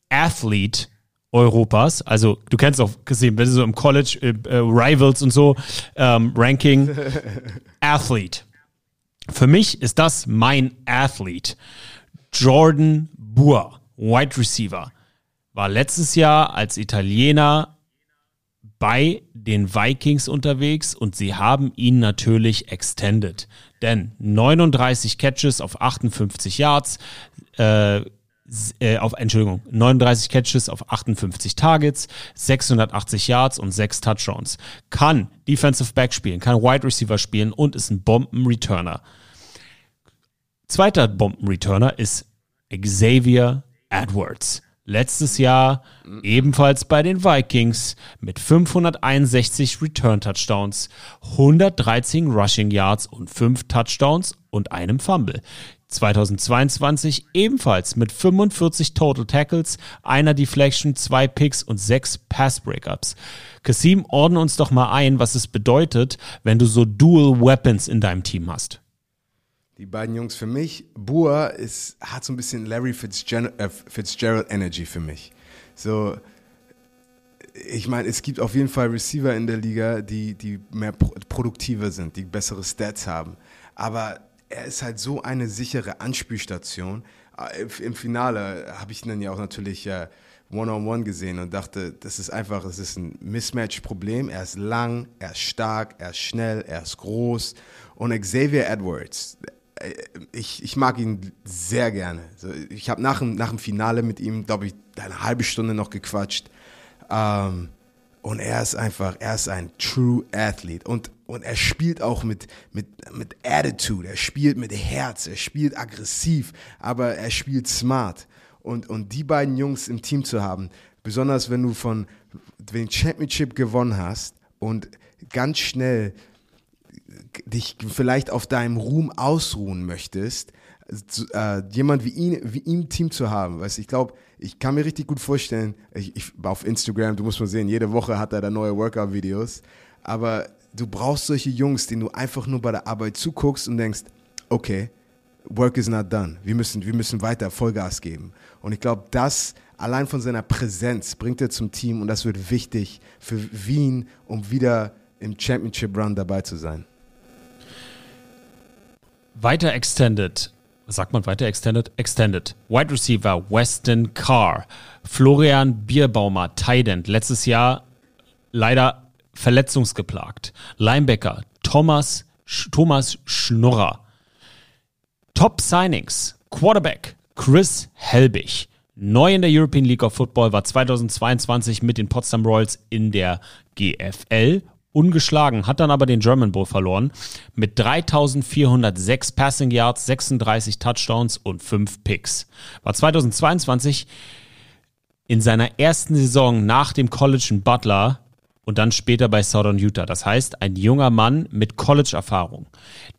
Athlet Europas. Also du kennst auch gesehen, wenn du so im College äh, äh, Rivals und so ähm, Ranking *laughs* Athlete. Für mich ist das mein Athlete. Jordan Boer, Wide Receiver, war letztes Jahr als Italiener bei den Vikings unterwegs und sie haben ihn natürlich extended. Denn 39 Catches auf 58 Yards, äh, äh, auf, Entschuldigung, 39 Catches auf 58 Targets, 680 Yards und 6 Touchdowns. Kann Defensive Back spielen, kann Wide Receiver spielen und ist ein Bomben-Returner. Zweiter Bomben-Returner ist Xavier Edwards. Letztes Jahr ebenfalls bei den Vikings mit 561 Return Touchdowns, 113 Rushing Yards und 5 Touchdowns und einem Fumble. 2022 ebenfalls mit 45 Total Tackles, einer Deflection, zwei Picks und sechs Pass Breakups. Kasim, ordne uns doch mal ein, was es bedeutet, wenn du so Dual Weapons in deinem Team hast. Die beiden Jungs für mich, Bua ist, hat so ein bisschen Larry Fitzgerald, äh, Fitzgerald Energy für mich. So, ich meine, es gibt auf jeden Fall Receiver in der Liga, die, die mehr produktiver sind, die bessere Stats haben. Aber er ist halt so eine sichere Anspielstation. Äh, Im Finale habe ich ihn dann ja auch natürlich äh, One-on-One gesehen und dachte, das ist einfach, es ist ein Mismatch-Problem. Er ist lang, er ist stark, er ist schnell, er ist groß. Und Xavier Edwards, ich, ich mag ihn sehr gerne. Ich habe nach, nach dem Finale mit ihm, glaube ich, eine halbe Stunde noch gequatscht. Ähm, und er ist einfach, er ist ein True Athlete. Und, und er spielt auch mit, mit, mit Attitude, er spielt mit Herz, er spielt aggressiv, aber er spielt smart. Und, und die beiden Jungs im Team zu haben, besonders wenn du von den Championship gewonnen hast und ganz schnell dich vielleicht auf deinem Ruhm ausruhen möchtest, äh, jemand wie ihn, wie im Team zu haben. Weißt, ich glaube, ich kann mir richtig gut vorstellen, ich, ich, auf Instagram, du musst mal sehen, jede Woche hat er da neue Workout-Videos, aber du brauchst solche Jungs, denen du einfach nur bei der Arbeit zuguckst und denkst, okay, work is not done. Wir müssen, wir müssen weiter Vollgas geben. Und ich glaube, das allein von seiner Präsenz bringt er zum Team und das wird wichtig für Wien, um wieder im Championship Run dabei zu sein. Weiter extended sagt man weiter, Extended? Extended. Wide Receiver Weston Carr. Florian Bierbaumer, Tident. Letztes Jahr leider verletzungsgeplagt. Linebacker Thomas, Thomas Schnurrer. Top Signings. Quarterback Chris Helbig. Neu in der European League of Football war 2022 mit den Potsdam Royals in der GFL ungeschlagen, hat dann aber den German Bowl verloren mit 3406 Passing Yards, 36 Touchdowns und 5 Picks. War 2022 in seiner ersten Saison nach dem College in Butler und dann später bei Southern Utah. Das heißt, ein junger Mann mit College-Erfahrung.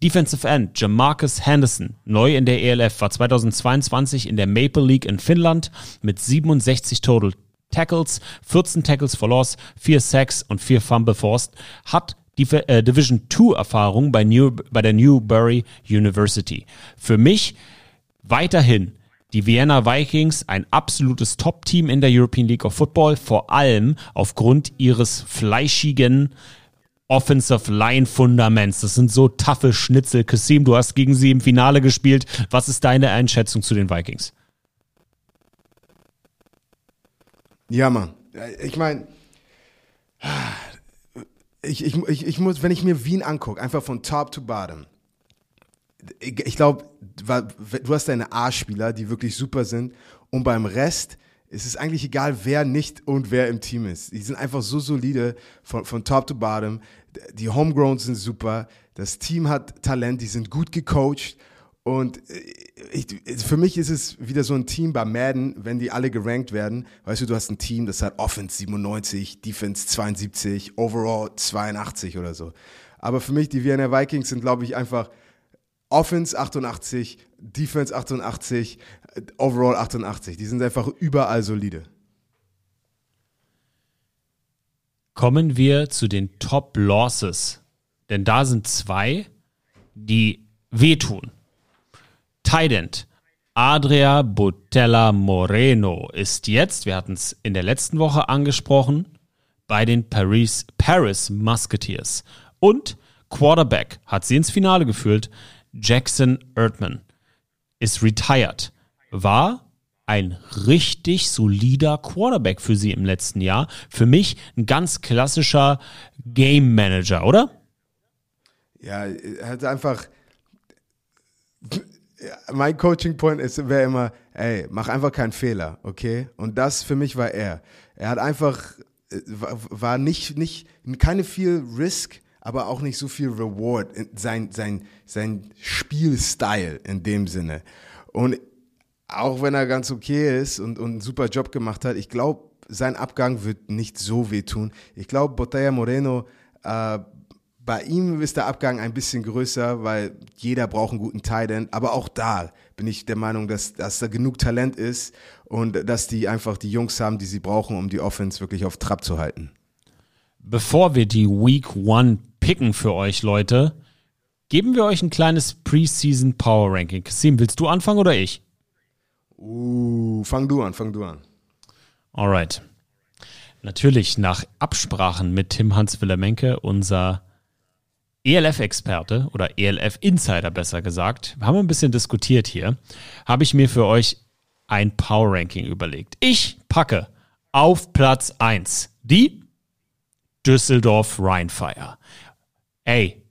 Defensive End Jamarcus Henderson, neu in der ELF, war 2022 in der Maple League in Finnland mit 67 Total Tackles, 14 Tackles for Loss, 4 Sacks und 4 Fumble Forced, hat die äh, Division 2 Erfahrung bei, bei der Newbury University. Für mich weiterhin die Vienna Vikings ein absolutes Top-Team in der European League of Football, vor allem aufgrund ihres fleischigen Offensive Line Fundaments. Das sind so taffe Schnitzel. Kasim, du hast gegen sie im Finale gespielt. Was ist deine Einschätzung zu den Vikings? Ja, Mann. Ich meine, ich, ich, ich, ich muss, wenn ich mir Wien angucke, einfach von top to bottom, ich, ich glaube, du hast deine A-Spieler, die wirklich super sind und beim Rest ist es eigentlich egal, wer nicht und wer im Team ist. Die sind einfach so solide von, von top to bottom. Die Homegrown sind super. Das Team hat Talent, die sind gut gecoacht und ich, für mich ist es wieder so ein Team bei Madden, wenn die alle gerankt werden. Weißt du, du hast ein Team, das hat Offense 97, Defense 72, Overall 82 oder so. Aber für mich, die Vienna Vikings sind, glaube ich, einfach Offense 88, Defense 88, Overall 88. Die sind einfach überall solide. Kommen wir zu den Top Losses. Denn da sind zwei, die wehtun. Tident. Adria Botella Moreno ist jetzt, wir hatten es in der letzten Woche angesprochen, bei den Paris, Paris Musketeers. Und Quarterback hat sie ins Finale geführt. Jackson Erdman ist retired. War ein richtig solider Quarterback für sie im letzten Jahr. Für mich ein ganz klassischer Game Manager, oder? Ja, er hat einfach mein Coaching Point wäre immer, ey, mach einfach keinen Fehler, okay? Und das für mich war er. Er hat einfach, äh, war nicht, nicht, keine viel Risk, aber auch nicht so viel Reward, sein, sein, sein Spielstil in dem Sinne. Und auch wenn er ganz okay ist und, und einen super Job gemacht hat, ich glaube, sein Abgang wird nicht so wehtun. Ich glaube, Botella Moreno äh, bei ihm ist der Abgang ein bisschen größer, weil jeder braucht einen guten Tight End. Aber auch da bin ich der Meinung, dass, dass da genug Talent ist und dass die einfach die Jungs haben, die sie brauchen, um die Offense wirklich auf Trab zu halten. Bevor wir die Week One picken für euch, Leute, geben wir euch ein kleines Preseason Power Ranking. Kasim, willst du anfangen oder ich? Uh, fang du an, fang du an. Alright. Natürlich nach Absprachen mit Tim Hans-Willemenke, unser ELF-Experte oder ELF-Insider besser gesagt, wir haben ein bisschen diskutiert hier, habe ich mir für euch ein Power-Ranking überlegt. Ich packe auf Platz 1 die Düsseldorf Rheinfire. Ey,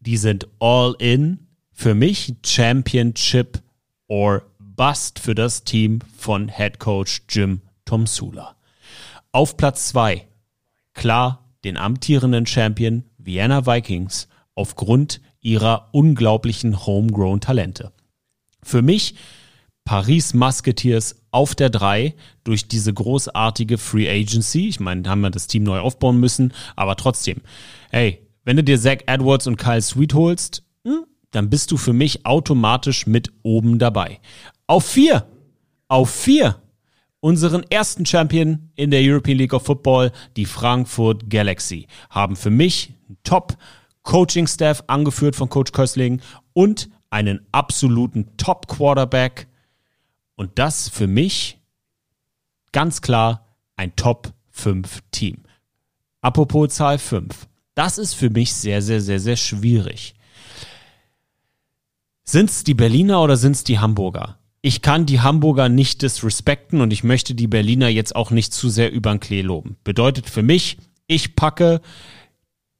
die sind all in. Für mich Championship or Bust für das Team von Head Coach Jim Tomsula. Auf Platz 2 klar den amtierenden Champion Vienna Vikings aufgrund ihrer unglaublichen homegrown Talente. Für mich Paris Musketeers auf der 3 durch diese großartige Free Agency. Ich meine, da haben wir das Team neu aufbauen müssen, aber trotzdem. Hey, wenn du dir Zach Edwards und Kyle Sweet holst, hm, dann bist du für mich automatisch mit oben dabei. Auf 4, auf 4 unseren ersten Champion in der European League of Football, die Frankfurt Galaxy, haben für mich Top Coaching-Staff, angeführt von Coach Köstling und einen absoluten Top-Quarterback. Und das für mich ganz klar ein Top-5-Team. Apropos Zahl 5. Das ist für mich sehr, sehr, sehr, sehr schwierig. Sind es die Berliner oder sind es die Hamburger? Ich kann die Hamburger nicht disrespekten und ich möchte die Berliner jetzt auch nicht zu sehr über den Klee loben. Bedeutet für mich, ich packe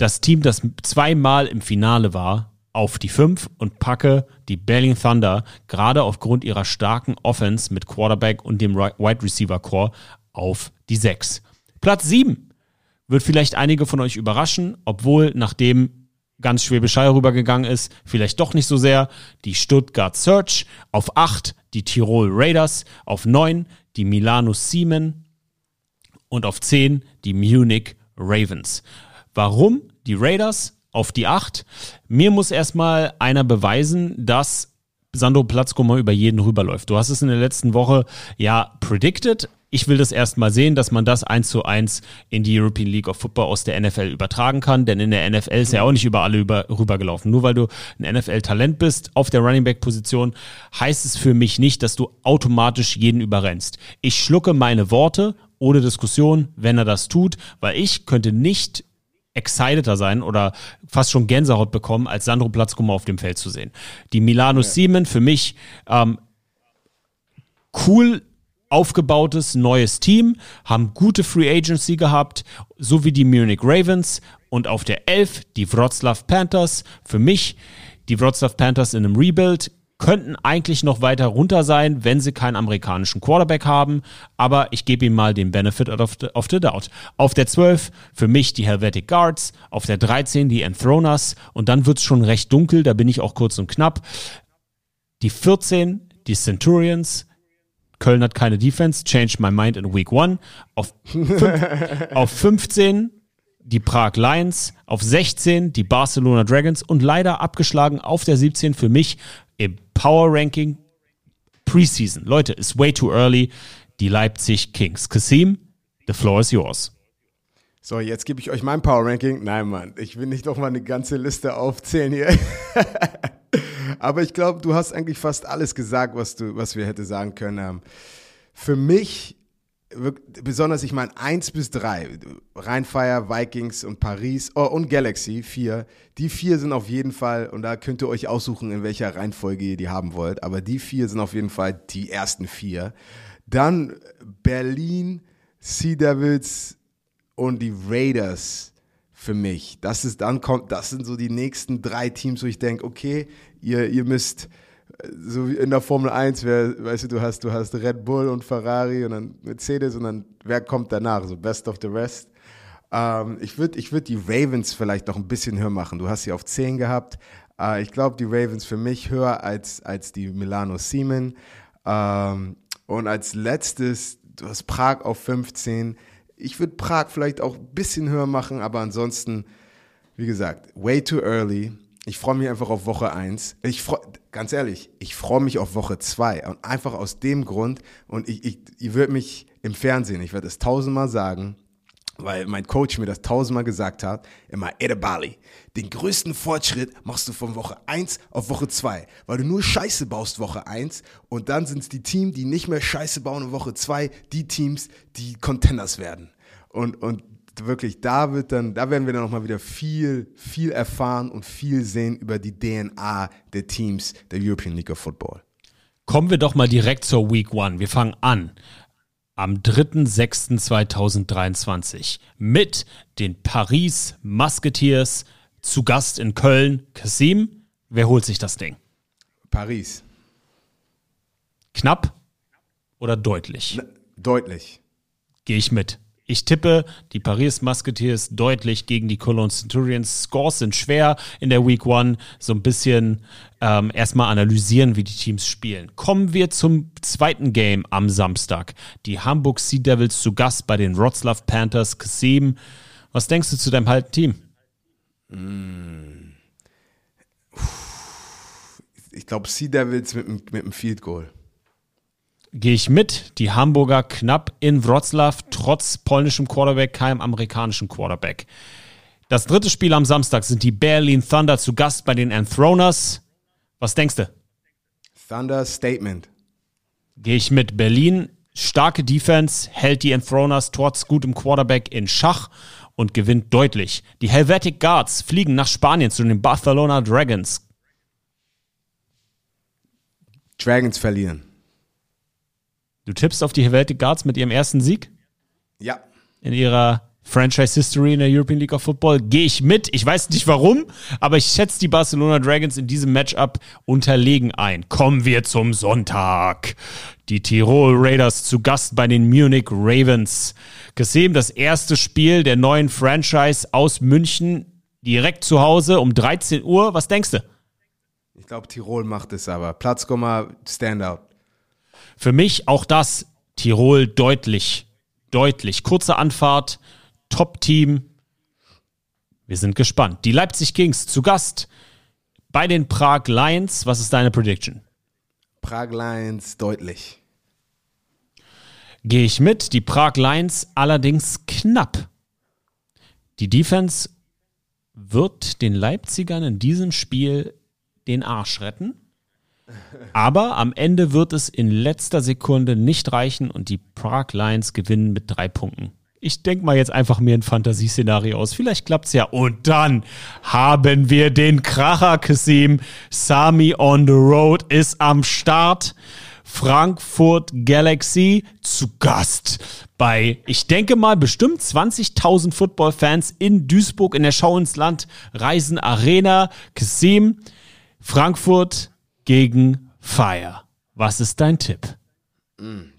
das Team, das zweimal im Finale war, auf die 5 und packe die Berlin Thunder gerade aufgrund ihrer starken Offense mit Quarterback und dem Wide Receiver Core auf die 6. Platz 7 wird vielleicht einige von euch überraschen, obwohl nachdem ganz Schwäbisch Hall rübergegangen ist, vielleicht doch nicht so sehr. Die Stuttgart Search auf 8, die Tirol Raiders auf 9, die Milano Siemen und auf 10 die Munich Ravens. Warum die Raiders auf die 8. Mir muss erstmal einer beweisen, dass Sandro Platzkummer über jeden rüberläuft. Du hast es in der letzten Woche ja predicted. Ich will das erstmal sehen, dass man das eins zu eins in die European League of Football aus der NFL übertragen kann, denn in der NFL ist ja auch nicht über alle über, rübergelaufen. Nur weil du ein NFL-Talent bist auf der Running Back-Position, heißt es für mich nicht, dass du automatisch jeden überrennst. Ich schlucke meine Worte ohne Diskussion, wenn er das tut, weil ich könnte nicht exciteder sein oder fast schon Gänsehaut bekommen, als Sandro Platzkummer auf dem Feld zu sehen. Die Milano ja. Siemen für mich ähm, cool aufgebautes neues Team, haben gute Free Agency gehabt, so wie die Munich Ravens und auf der 11 die Wroclaw Panthers. Für mich die Wroclaw Panthers in einem Rebuild könnten eigentlich noch weiter runter sein, wenn sie keinen amerikanischen Quarterback haben, aber ich gebe ihm mal den Benefit of the, of the doubt. Auf der 12 für mich die Helvetic Guards, auf der 13 die Enthroners und dann wird's schon recht dunkel, da bin ich auch kurz und knapp. Die 14 die Centurions, Köln hat keine Defense, changed my mind in week one. Auf, *laughs* auf 15 die Prag Lions, auf 16 die Barcelona Dragons und leider abgeschlagen auf der 17 für mich im Power Ranking Preseason. Leute, ist way too early. Die Leipzig Kings. Kasim, the floor is yours. So, jetzt gebe ich euch mein Power Ranking. Nein, Mann, ich will nicht doch mal eine ganze Liste aufzählen hier. *laughs* Aber ich glaube, du hast eigentlich fast alles gesagt, was, du, was wir hätte sagen können. Ähm, Für mich, besonders ich meine 1 bis 3, Rheinfire, Vikings und Paris oh, und Galaxy 4, die vier sind auf jeden Fall, und da könnt ihr euch aussuchen, in welcher Reihenfolge ihr die haben wollt, aber die vier sind auf jeden Fall die ersten vier. Dann Berlin, Sea Devils und die Raiders für mich. Das ist dann kommt, das sind so die nächsten drei Teams, wo ich denke, okay, ihr, ihr müsst so wie in der Formel 1, wer, weißt du, du hast, du hast Red Bull und Ferrari und dann Mercedes und dann wer kommt danach? So Best of the Rest. Ähm, ich würde ich würd die Ravens vielleicht noch ein bisschen höher machen. Du hast sie auf 10 gehabt. Äh, ich glaube, die Ravens für mich höher als, als die Milano Siemen. Ähm, und als letztes, du hast Prag auf 15. Ich würde Prag vielleicht auch ein bisschen höher machen, aber ansonsten, wie gesagt, way too early. Ich freue mich einfach auf Woche 1. Ich freu, ganz ehrlich, ich freue mich auf Woche 2. Und einfach aus dem Grund, und ich, ich, ihr würdet mich im Fernsehen, ich werde es tausendmal sagen, weil mein Coach mir das tausendmal gesagt hat, immer Edebali, den größten Fortschritt machst du von Woche 1 auf Woche 2, weil du nur Scheiße baust Woche 1 und dann sind es die Teams, die nicht mehr Scheiße bauen in Woche 2, die Teams, die Contenders werden. Und, und wirklich, da wird dann, da werden wir dann nochmal wieder viel, viel erfahren und viel sehen über die DNA der Teams der European League of Football. Kommen wir doch mal direkt zur Week One. Wir fangen an am 3.6.2023 mit den Paris Musketeers zu Gast in Köln. Kasim, wer holt sich das Ding? Paris, Knapp oder deutlich? deutlich. Gehe ich mit. Ich tippe die Paris Musketeers deutlich gegen die Cologne Centurions. Scores sind schwer in der Week One. So ein bisschen ähm, erstmal analysieren, wie die Teams spielen. Kommen wir zum zweiten Game am Samstag. Die Hamburg Sea Devils zu Gast bei den Wroclaw Panthers. Kasim, was denkst du zu deinem halben Team? Ich glaube, Sea Devils mit, mit dem Field Goal. Gehe ich mit. Die Hamburger knapp in Wroclaw, trotz polnischem Quarterback, keinem amerikanischen Quarterback. Das dritte Spiel am Samstag sind die Berlin Thunder zu Gast bei den Enthroners. Was denkst du? Thunder Statement. Gehe ich mit. Berlin, starke Defense, hält die Enthroners trotz gutem Quarterback in Schach und gewinnt deutlich. Die Helvetic Guards fliegen nach Spanien zu den Barcelona Dragons. Dragons verlieren. Du tippst auf die Helvetic Guards mit ihrem ersten Sieg? Ja. in ihrer Franchise History in der European League of Football. Gehe ich mit. Ich weiß nicht warum, aber ich schätze die Barcelona Dragons in diesem Matchup unterlegen ein. Kommen wir zum Sonntag. Die Tirol Raiders zu Gast bei den Munich Ravens. Gesehen das erste Spiel der neuen Franchise aus München direkt zu Hause um 13 Uhr. Was denkst du? Ich glaube, Tirol macht es aber. Platzkomma, Standout. Für mich auch das Tirol deutlich, deutlich. Kurze Anfahrt, Top-Team. Wir sind gespannt. Die Leipzig Kings zu Gast bei den Prag Lions. Was ist deine Prediction? Prag Lions deutlich. Gehe ich mit. Die Prag Lions allerdings knapp. Die Defense wird den Leipzigern in diesem Spiel den Arsch retten. Aber am Ende wird es in letzter Sekunde nicht reichen und die Prague Lions gewinnen mit drei Punkten. Ich denke mal jetzt einfach mir ein Fantasieszenario aus. Vielleicht klappt's ja. Und dann haben wir den Kracher Kasim. Sami on the road ist am Start. Frankfurt Galaxy zu Gast bei, ich denke mal, bestimmt 20.000 Football-Fans in Duisburg in der Schau ins Land Reisen Arena. Kasim, Frankfurt gegen Fire. Was ist dein Tipp?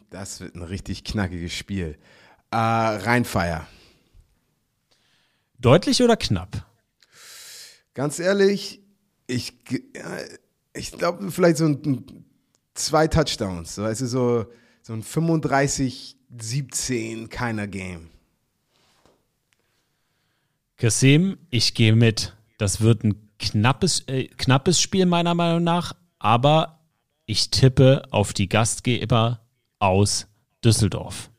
Das wird ein richtig knackiges Spiel. Äh, Rheinfeier. Deutlich oder knapp? Ganz ehrlich, ich, äh, ich glaube vielleicht so ein, zwei Touchdowns. So, du, so, so ein 35-17 keiner Game. Kasim, ich gehe mit. Das wird ein knappes, äh, knappes Spiel meiner Meinung nach, aber ich tippe auf die Gastgeber aus Düsseldorf.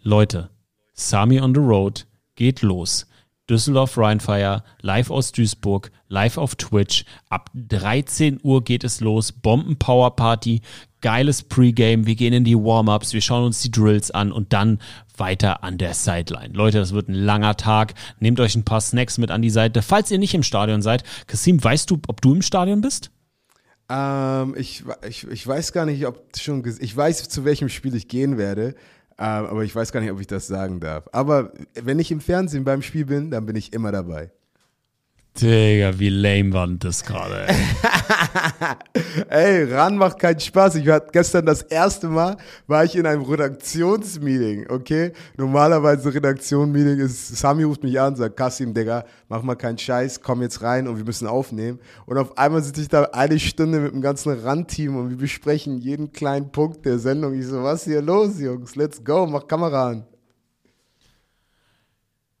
Leute, Sami on the Road geht los. Düsseldorf Rheinfire, live aus Duisburg, live auf Twitch. Ab 13 Uhr geht es los. Bomben Power Party, geiles Pre-Game. Wir gehen in die Warm-Ups, wir schauen uns die Drills an und dann weiter an der Sideline. Leute, das wird ein langer Tag. Nehmt euch ein paar Snacks mit an die Seite. Falls ihr nicht im Stadion seid, Kasim, weißt du, ob du im Stadion bist? Ähm, ich, ich, ich weiß gar nicht, ob schon, ich weiß, zu welchem Spiel ich gehen werde, ähm, aber ich weiß gar nicht, ob ich das sagen darf. Aber wenn ich im Fernsehen beim Spiel bin, dann bin ich immer dabei. Digga, wie lame war denn das gerade? ey? *laughs* Ey, ran macht keinen Spaß. Ich war gestern das erste Mal, war ich in einem Redaktionsmeeting, okay? Normalerweise Redaktionsmeeting ist, Sami ruft mich an, sagt, Kassim, Digga, mach mal keinen Scheiß, komm jetzt rein und wir müssen aufnehmen. Und auf einmal sitze ich da eine Stunde mit dem ganzen Randteam und wir besprechen jeden kleinen Punkt der Sendung. Ich so, was ist hier los, Jungs? Let's go, mach Kamera an.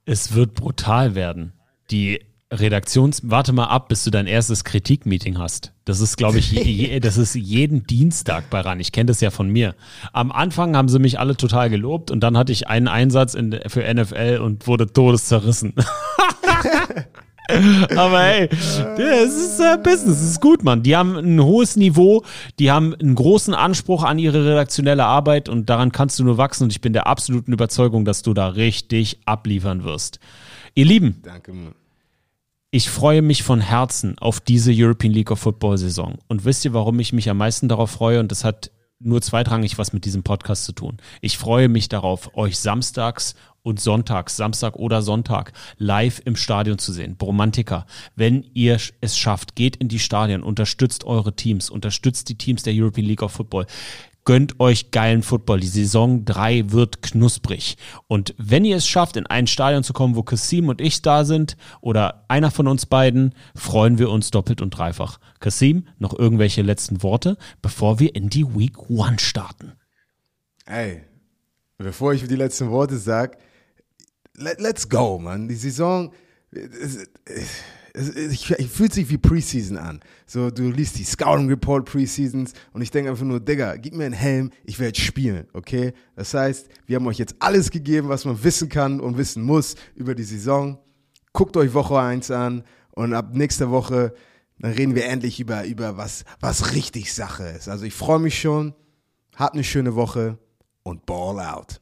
Es wird brutal werden. Die Redaktions, warte mal ab, bis du dein erstes Kritikmeeting hast. Das ist, glaube ich, je, das ist jeden Dienstag bei RAN. Ich kenne das ja von mir. Am Anfang haben sie mich alle total gelobt und dann hatte ich einen Einsatz in, für NFL und wurde todeszerrissen. *laughs* Aber hey, es ist äh, Business, es ist gut, Mann. Die haben ein hohes Niveau, die haben einen großen Anspruch an ihre redaktionelle Arbeit und daran kannst du nur wachsen und ich bin der absoluten Überzeugung, dass du da richtig abliefern wirst. Ihr Lieben, Danke, Mann. Ich freue mich von Herzen auf diese European League of Football Saison. Und wisst ihr, warum ich mich am meisten darauf freue? Und das hat nur zweitrangig was mit diesem Podcast zu tun. Ich freue mich darauf, euch samstags und sonntags, Samstag oder Sonntag, live im Stadion zu sehen. Bromantiker, wenn ihr es schafft, geht in die Stadien, unterstützt eure Teams, unterstützt die Teams der European League of Football. Gönnt euch geilen Football. Die Saison 3 wird knusprig. Und wenn ihr es schafft, in ein Stadion zu kommen, wo Kasim und ich da sind, oder einer von uns beiden, freuen wir uns doppelt und dreifach. Kasim, noch irgendwelche letzten Worte, bevor wir in die Week 1 starten? Ey, bevor ich die letzten Worte sag, let, let's go, Mann. Die Saison, es, es, es, ich, ich fühlt sich wie Preseason an. So, du liest die Scouting Report Preseasons und ich denke einfach nur, Digga, gib mir einen Helm, ich werde spielen, okay? Das heißt, wir haben euch jetzt alles gegeben, was man wissen kann und wissen muss über die Saison. Guckt euch Woche 1 an und ab nächster Woche, dann reden wir endlich über, über was, was richtig Sache ist. Also ich freue mich schon. Habt eine schöne Woche und Ball out.